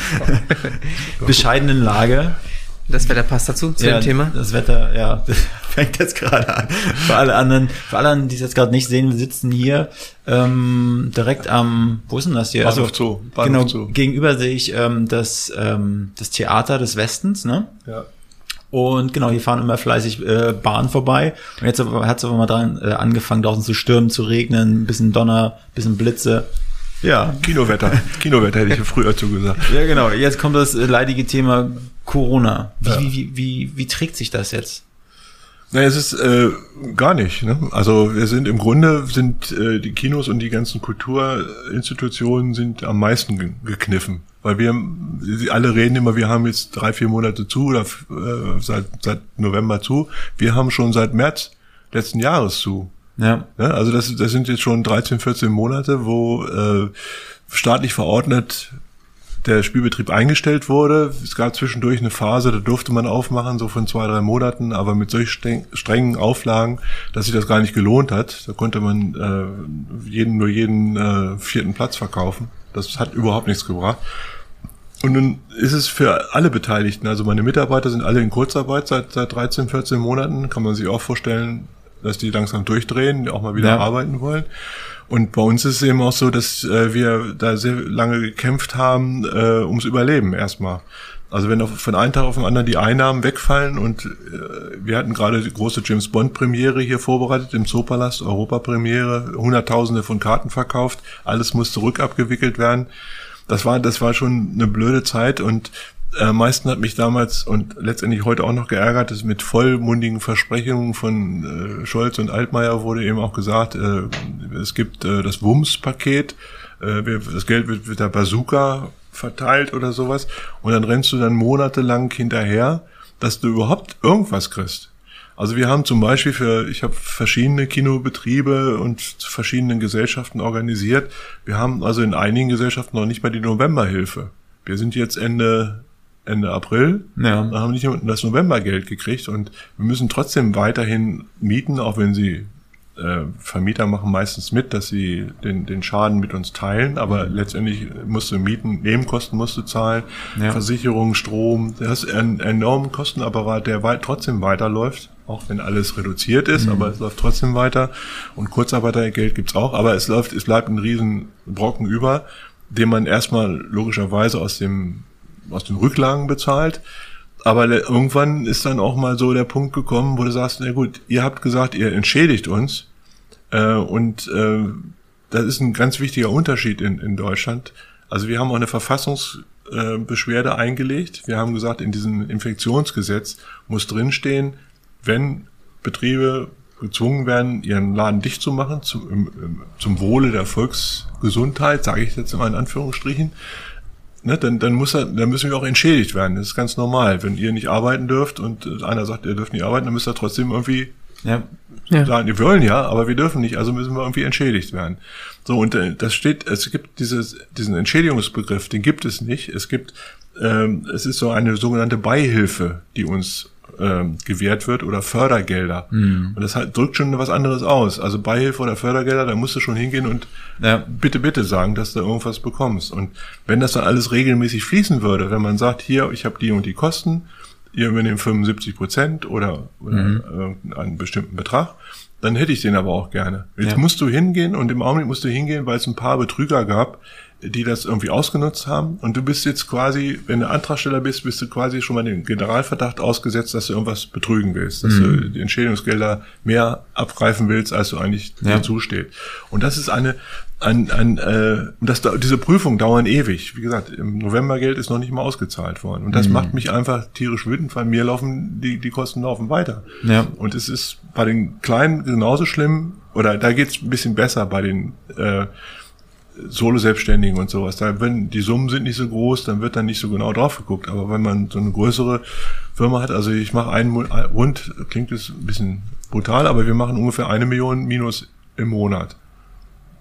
(laughs) bescheidenen Lage. Das Wetter passt dazu, zu ja, dem Thema. Das Wetter, ja, das (laughs) fängt jetzt gerade an. Für alle anderen, für alle anderen, die es jetzt gerade nicht sehen, wir sitzen hier ähm, direkt am, wo ist denn das hier? Bahnhof Zoo, Bahnhof genau, Zoo. gegenüber sehe ich ähm, das, ähm, das Theater des Westens, ne? ja. Und genau, hier fahren immer fleißig äh, Bahnen vorbei. Und jetzt hat es aber mal dran äh, angefangen, draußen zu stürmen, zu regnen, ein bisschen Donner, ein bisschen Blitze. Ja, Kinowetter. (laughs) Kinowetter hätte ich früher zugesagt. ja, genau. Jetzt kommt das äh, leidige Thema Corona. Wie, Ja. wie, wie, wie, wie trägt sich das jetzt? Naja, es ist äh, gar nicht. Ne? Also wir sind im Grunde sind äh, die Kinos und die ganzen Kulturinstitutionen sind am meisten ge gekniffen, weil wir alle reden immer, wir haben jetzt drei vier Monate zu oder äh, seit seit November zu. Wir haben schon seit März letzten Jahres zu. Ja. Ne? Also das, das sind jetzt schon 13, 14 Monate, wo äh, staatlich verordnet der Spielbetrieb eingestellt wurde. Es gab zwischendurch eine Phase, da durfte man aufmachen, so von zwei, drei Monaten, aber mit solch streng, strengen Auflagen, dass sich das gar nicht gelohnt hat. Da konnte man äh, jeden, nur jeden äh, vierten Platz verkaufen. Das hat überhaupt nichts gebracht. Und nun ist es für alle Beteiligten, also meine Mitarbeiter sind alle in Kurzarbeit seit, seit 13, 14 Monaten, kann man sich auch vorstellen, dass die langsam durchdrehen, die auch mal wieder Ja. arbeiten wollen. Und bei uns ist es eben auch so, dass äh, wir da sehr lange gekämpft haben äh, ums Überleben erstmal. Also wenn auf, von einem Tag auf den anderen die Einnahmen wegfallen und äh, wir hatten gerade die große James Bond Premiere hier vorbereitet im Zoopalast, Europa-Premiere, Hunderttausende von Karten verkauft, alles musste rückabgewickelt werden. Das war, das war schon eine blöde Zeit und äh, meisten hat mich damals und letztendlich heute auch noch geärgert, dass mit vollmundigen Versprechungen von äh, Scholz und Altmaier wurde eben auch gesagt, äh, es gibt äh, das WUMS-Paket, äh, das Geld wird mit der Bazooka verteilt oder sowas und dann rennst du dann monatelang hinterher, dass du überhaupt irgendwas kriegst. Also wir haben zum Beispiel für, ich habe verschiedene Kinobetriebe und verschiedenen Gesellschaften organisiert. Wir haben also in einigen Gesellschaften noch nicht mal die Novemberhilfe. Wir sind jetzt Ende Ende April, Ja. und haben nicht das Novembergeld gekriegt und wir müssen trotzdem weiterhin mieten, auch wenn sie äh, Vermieter machen meistens mit, dass sie den, den Schaden mit uns teilen, aber letztendlich musst du mieten, Nebenkosten musst du zahlen, Ja. Versicherung, Strom, du hast einen enormen Kostenapparat, der weit, trotzdem weiterläuft, auch wenn alles reduziert ist, aber es läuft trotzdem weiter und Kurzarbeitergeld gibt's auch, aber es läuft, es bleibt ein riesen Brocken über, den man erstmal logischerweise aus dem aus den Rücklagen bezahlt. Aber irgendwann ist dann auch mal so der Punkt gekommen, wo du sagst, na gut, ihr habt gesagt, ihr entschädigt uns. Äh, und äh, das ist ein ganz wichtiger Unterschied in, in Deutschland. Also wir haben auch eine Verfassungsbeschwerde Beschwerde eingelegt. Wir haben gesagt, in diesem Infektionsgesetz muss drinstehen, wenn Betriebe gezwungen werden, ihren Laden dicht zu machen, zum, im, im, zum Wohle der Volksgesundheit, sage ich jetzt mal in Anführungsstrichen, ne, dann, dann, muss er, dann müssen wir auch entschädigt werden. Das ist ganz normal. Wenn ihr nicht arbeiten dürft und einer sagt, ihr dürft nicht arbeiten, dann müsst ihr trotzdem irgendwie Ja. Ja. sagen, wir wollen ja, aber wir dürfen nicht, also müssen wir irgendwie entschädigt werden. So, und äh, das steht, es gibt dieses, diesen Entschädigungsbegriff, den gibt es nicht. Es gibt, ähm, es ist so eine sogenannte Beihilfe, die uns ähm, gewährt wird oder Fördergelder. Und das halt, drückt schon was anderes aus. Also Beihilfe oder Fördergelder, da musst du schon hingehen und Ja. bitte, bitte sagen, dass du irgendwas bekommst. Und wenn das dann alles regelmäßig fließen würde, wenn man sagt, hier, ich habe die und die Kosten, ihr übernehmt 75 Prozent oder, oder äh, einen bestimmten Betrag, dann hätte ich den aber auch gerne. Jetzt Ja. musst du hingehen und im Augenblick musst du hingehen, weil es ein paar Betrüger gab, die das irgendwie ausgenutzt haben. Und du bist jetzt quasi, wenn du Antragsteller bist, bist du quasi schon mal dem Generalverdacht ausgesetzt, dass du irgendwas betrügen willst, dass Mhm. du die Entschädigungsgelder mehr abgreifen willst, als du eigentlich Ja. dir zusteht. Und das ist eine, ein, ein, äh, das, diese Prüfungen dauern ewig. Wie gesagt, im Novembergeld ist noch nicht mal ausgezahlt worden. Und Mhm. das macht mich einfach tierisch wütend, weil mir laufen, die, die Kosten laufen weiter. Ja. Und es ist bei den Kleinen genauso schlimm, oder da geht's ein bisschen besser bei den äh, Solo-Selbstständigen und sowas. Da, wenn die Summen sind nicht so groß, dann wird dann nicht so genau drauf geguckt. Aber wenn man so eine größere Firma hat, also ich mache einen Mo- rund, klingt es ein bisschen brutal, aber wir machen ungefähr eine Million minus im Monat.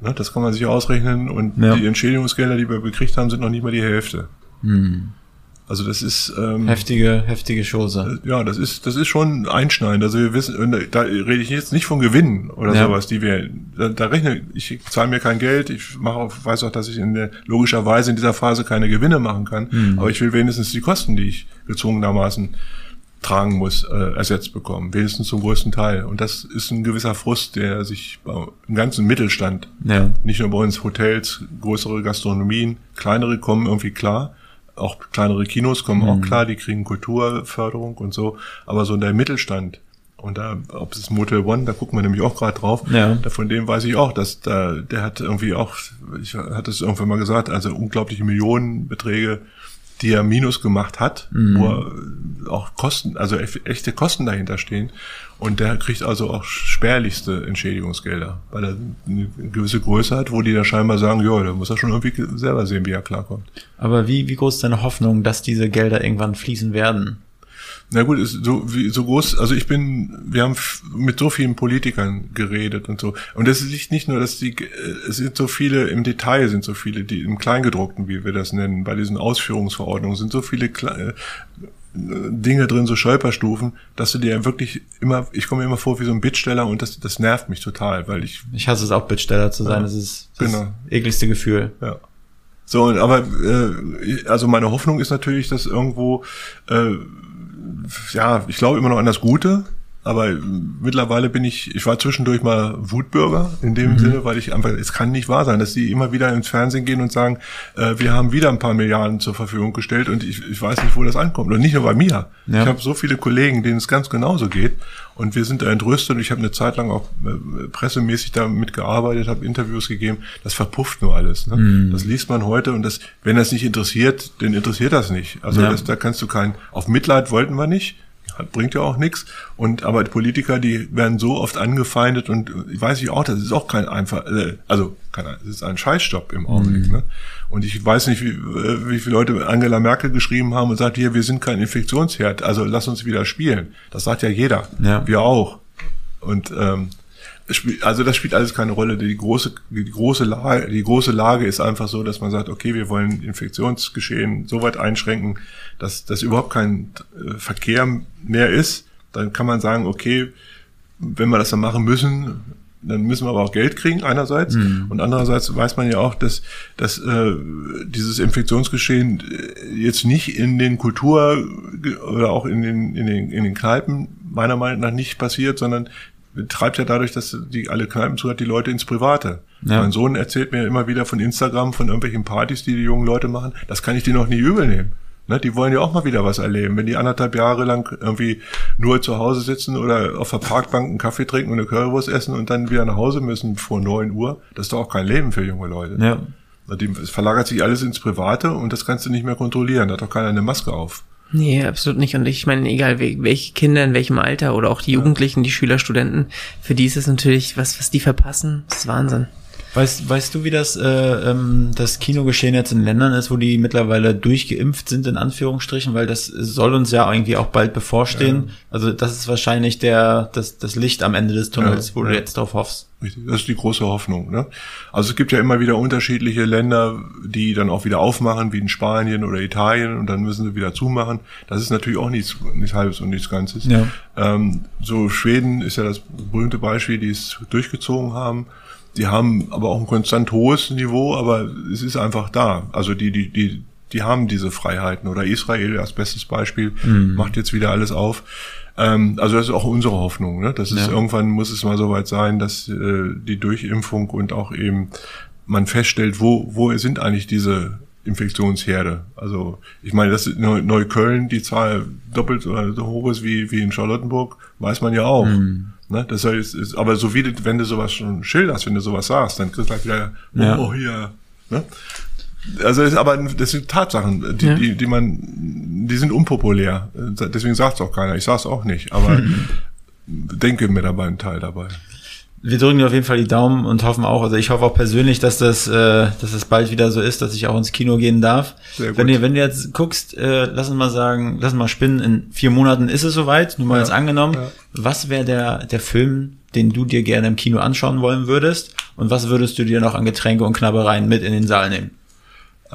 Ne, das kann man sich ausrechnen und Ja. die Entschädigungsgelder, die wir gekriegt haben, sind noch nicht mal die Hälfte. Also das ist ähm, Heftige, heftige Chose. ja, das ist, das ist schon einschneidend. Also wir wissen, und da rede ich jetzt nicht von Gewinnen oder Ja. sowas, die wir, da, da rechne ich, zahle mir kein Geld, ich mache, auch- weiß auch, dass ich in der, logischerweise in dieser Phase keine Gewinne machen kann, Mhm. aber ich will wenigstens die Kosten, die ich gezwungenermaßen tragen muss, äh, ersetzt bekommen. Wenigstens zum größten Teil. Und das ist ein gewisser Frust, der sich im ganzen Mittelstand, Ja. nicht nur bei uns Hotels, größere Gastronomien, kleinere kommen irgendwie klar. Auch kleinere Kinos kommen Mhm. auch klar, die kriegen Kulturförderung und so. Aber so der Mittelstand, und da, ob es Motel One, da gucken wir nämlich auch gerade drauf, Ja. da, von dem weiß ich auch, dass da, der hat irgendwie auch, ich hatte es irgendwann mal gesagt, also unglaubliche Millionenbeträge, die er Minus gemacht hat, Mhm. wo auch Kosten, also echte Kosten dahinter stehen. Und der kriegt also auch spärlichste Entschädigungsgelder, weil er eine gewisse Größe hat, wo die da scheinbar sagen, ja, da muss er schon irgendwie selber sehen, wie er klarkommt. Aber wie, wie groß ist deine Hoffnung, dass diese Gelder irgendwann fließen werden? Na gut, ist so wie so groß, also ich bin, wir haben mit so vielen Politikern geredet und so. Und das liegt nicht nur, dass die, äh, es sind so viele, im Detail sind so viele, die im Kleingedruckten, wie wir das nennen, bei diesen Ausführungsverordnungen sind so viele Kle- äh, Dinge drin, so Stolperstufen, dass du dir wirklich immer, ich komme mir immer vor wie so ein Bittsteller und das, das nervt mich total, weil ich Ich hasse es auch, Bittsteller zu sein. Ja, Das ist das genau. ekligste Gefühl. Ja. So, und aber äh, also meine Hoffnung ist natürlich, dass irgendwo äh, ja, ich glaube immer noch an das Gute, aber mittlerweile bin ich, ich war zwischendurch mal Wutbürger in dem Sinne, weil ich einfach, es kann nicht wahr sein, dass die immer wieder ins Fernsehen gehen und sagen, äh, wir haben wieder ein paar Milliarden zur Verfügung gestellt und ich, ich weiß nicht, wo das ankommt. Und nicht nur bei mir. Ja. Ich habe so viele Kollegen, denen es ganz genauso geht und wir sind da entrüstet und ich habe eine Zeit lang auch äh, pressemäßig damit gearbeitet, habe Interviews gegeben. Das verpufft nur alles. Ne? Das liest man heute und das, wenn das nicht interessiert, dann interessiert das nicht. Also Ja. das, da kannst du kein, auf Mitleid wollten wir nicht. Bringt ja auch nichts. Und aber die Politiker, die werden so oft angefeindet und äh, weiß ich auch, das ist auch kein einfach, äh, also kein, es ist ein Scheißstopp im Augenblick. Ne? Und ich weiß nicht, wie, äh, wie viele Leute Angela Merkel geschrieben haben und sagt, hier, wir sind kein Infektionsherd, also lass uns wieder spielen. Das sagt ja jeder. Ja. Wir auch. Und ähm, also das spielt alles keine Rolle. Die große, die große Lage, die große Lage ist einfach so, dass man sagt, okay, wir wollen Infektionsgeschehen so weit einschränken, dass das überhaupt kein äh, Verkehr mehr ist. Dann kann man sagen, okay, wenn wir das dann machen müssen, dann müssen wir aber auch Geld kriegen einerseits und andererseits weiß man ja auch, dass, dass äh, dieses Infektionsgeschehen äh, jetzt nicht in den Kultur oder auch in den, in den in den Kneipen meiner Meinung nach nicht passiert, sondern treibt ja dadurch, dass die alle Kneipen zu hat, die Leute ins Private. Ja. Mein Sohn erzählt mir immer wieder von Instagram, von irgendwelchen Partys, die die jungen Leute machen. Das kann ich denen auch nie übel nehmen. Ne, die wollen ja auch mal wieder was erleben. Wenn die anderthalb Jahre lang irgendwie nur zu Hause sitzen oder auf der Parkbank einen Kaffee trinken und eine Currywurst essen und dann wieder nach Hause müssen vor neun Uhr, das ist doch auch kein Leben für junge Leute. Ja. Es verlagert sich alles ins Private und das kannst du nicht mehr kontrollieren. Da hat doch keiner eine Maske auf. Nee, absolut nicht. Und ich meine, egal wel- welche Kinder in welchem Alter oder auch die Jugendlichen, die Schüler, Studenten, für die ist es natürlich, was, was die verpassen, das ist Wahnsinn. Weißt, weißt du, wie das, äh, ähm, das Kinogeschehen jetzt in Ländern ist, wo die mittlerweile durchgeimpft sind, in Anführungsstrichen, weil das soll uns ja irgendwie auch bald bevorstehen. Also das ist wahrscheinlich der, das, das Licht am Ende des Tunnels, Ja, wo du ja. jetzt drauf hoffst. Richtig. Das ist die große Hoffnung. Ne? Also es gibt ja immer wieder unterschiedliche Länder, die dann auch wieder aufmachen, wie in Spanien oder Italien, und dann müssen sie wieder zumachen. Das ist natürlich auch nichts, nichts Halbes und nichts Ganzes. Ja. Ähm, so Schweden ist ja das berühmte Beispiel, die es durchgezogen haben. Die haben aber auch ein konstant hohes Niveau, aber es ist einfach da. Also die, die, die, die haben diese Freiheiten. Oder Israel als bestes Beispiel macht jetzt wieder alles auf. Ähm, also das ist auch unsere Hoffnung. Ne? Das ist Ja. irgendwann muss es mal soweit sein, dass äh, die Durchimpfung und auch eben man feststellt, wo wo sind eigentlich diese Infektionsherde. Also ich meine, dass in Neu- Neukölln die Zahl doppelt oder so hoch ist wie wie in Charlottenburg, weiß man ja auch. Ne? Das heißt, ist, aber so wie wenn du sowas schon schilderst, wenn du sowas sagst, dann kriegst du gleich wieder, oh, Ja. oh hier. Ne? Also ist aber das sind Tatsachen, die, Ja. die, die man, die sind unpopulär. Deswegen sagt es auch keiner. Ich sag's auch nicht, aber (laughs) denke mir dabei einen Teil dabei. Wir drücken dir auf jeden Fall die Daumen und hoffen auch, also ich hoffe auch persönlich, dass das, äh, dass das bald wieder so ist, dass ich auch ins Kino gehen darf. Sehr gut. Wenn du, wenn du jetzt guckst, äh, lass uns mal sagen, lass uns mal spinnen, in vier Monaten ist es soweit, nur mal Ja, jetzt angenommen. ja. Was wäre der, der Film, den du dir gerne im Kino anschauen wollen würdest? Und was würdest du dir noch an Getränke und Knabbereien mit in den Saal nehmen?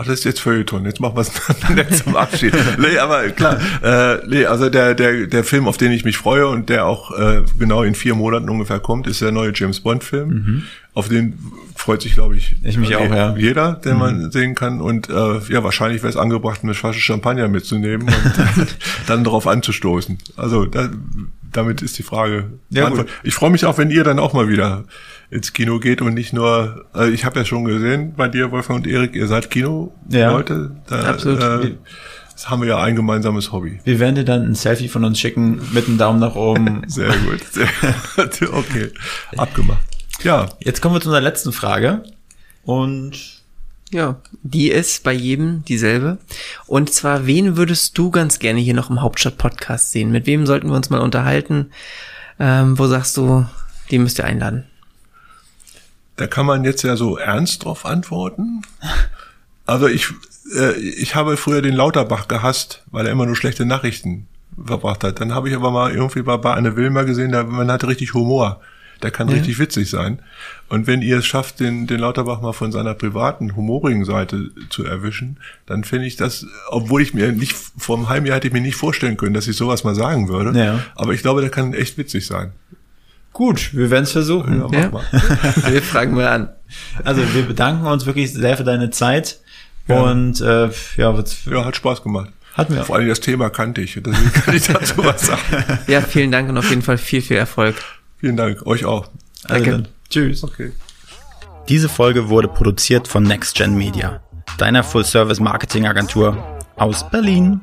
Ach, das ist jetzt Feuilleton. Jetzt machen wir es (laughs) nett zum Abschied. nee, aber klar. Äh, nee, also der, der, der Film, auf den ich mich freue und der auch äh, genau in vier Monaten ungefähr kommt, ist der neue James Bond-Film. Auf den freut sich, glaube ich, Mhm. Ich mich auch, ja. Mhm. jeder, den man sehen kann. Und äh, ja, wahrscheinlich wäre es angebracht, eine Flasche Champagner mitzunehmen und (laughs) dann darauf anzustoßen. Also da, damit ist die Frage. Ja. Ich freue mich auch, wenn ihr dann auch mal wieder ins Kino geht und nicht nur, äh, ich habe ja schon gesehen bei dir, Wolfgang und Erik, ihr seid Kino-Leute. Da, Absolut. Äh, das haben wir ja ein gemeinsames Hobby. Wir werden dir dann ein Selfie von uns schicken mit einem Daumen nach oben. (laughs) Sehr gut. Sehr, (laughs) okay, abgemacht. Ja, Jetzt kommen wir zu unserer letzten Frage. Und Ja, die ist bei jedem dieselbe. Und zwar, wen würdest du ganz gerne hier noch im Hauptstadt-Podcast sehen? Mit wem sollten wir uns mal unterhalten? Ähm, wo sagst du, die müsst ihr einladen? Da kann man jetzt ja so ernst drauf antworten. Also ich, äh, ich habe früher den Lauterbach gehasst, weil er immer nur schlechte Nachrichten verbracht hat. Dann habe ich aber mal irgendwie bei, bei Anne Wilmer gesehen, da, man hat richtig Humor. Der kann richtig witzig sein. Und wenn ihr es schafft, den, den Lauterbach mal von seiner privaten, humorigen Seite zu erwischen, dann finde ich das, obwohl ich mir nicht, vor einem halben Jahr hätte ich mir nicht vorstellen können, dass ich sowas mal sagen würde. Ja. Aber ich glaube, der kann echt witzig sein. Gut, wir werden es versuchen. Ja, mach Ja. mal. (laughs) Wir fragen mal an. Also wir bedanken uns wirklich sehr für deine Zeit. Ja. Und äh, ja, wird's- Ja, hat Spaß gemacht. hatten wir. Vor allem das Thema kannte ich. Deswegen kann ich dazu (laughs) was sagen. Ja, vielen Dank und auf jeden Fall viel, viel Erfolg. Vielen Dank. Euch auch. Also Danke. dann, tschüss. Okay. Diese Folge wurde produziert von NextGen Media, deiner Full-Service-Marketing-Agentur aus Berlin.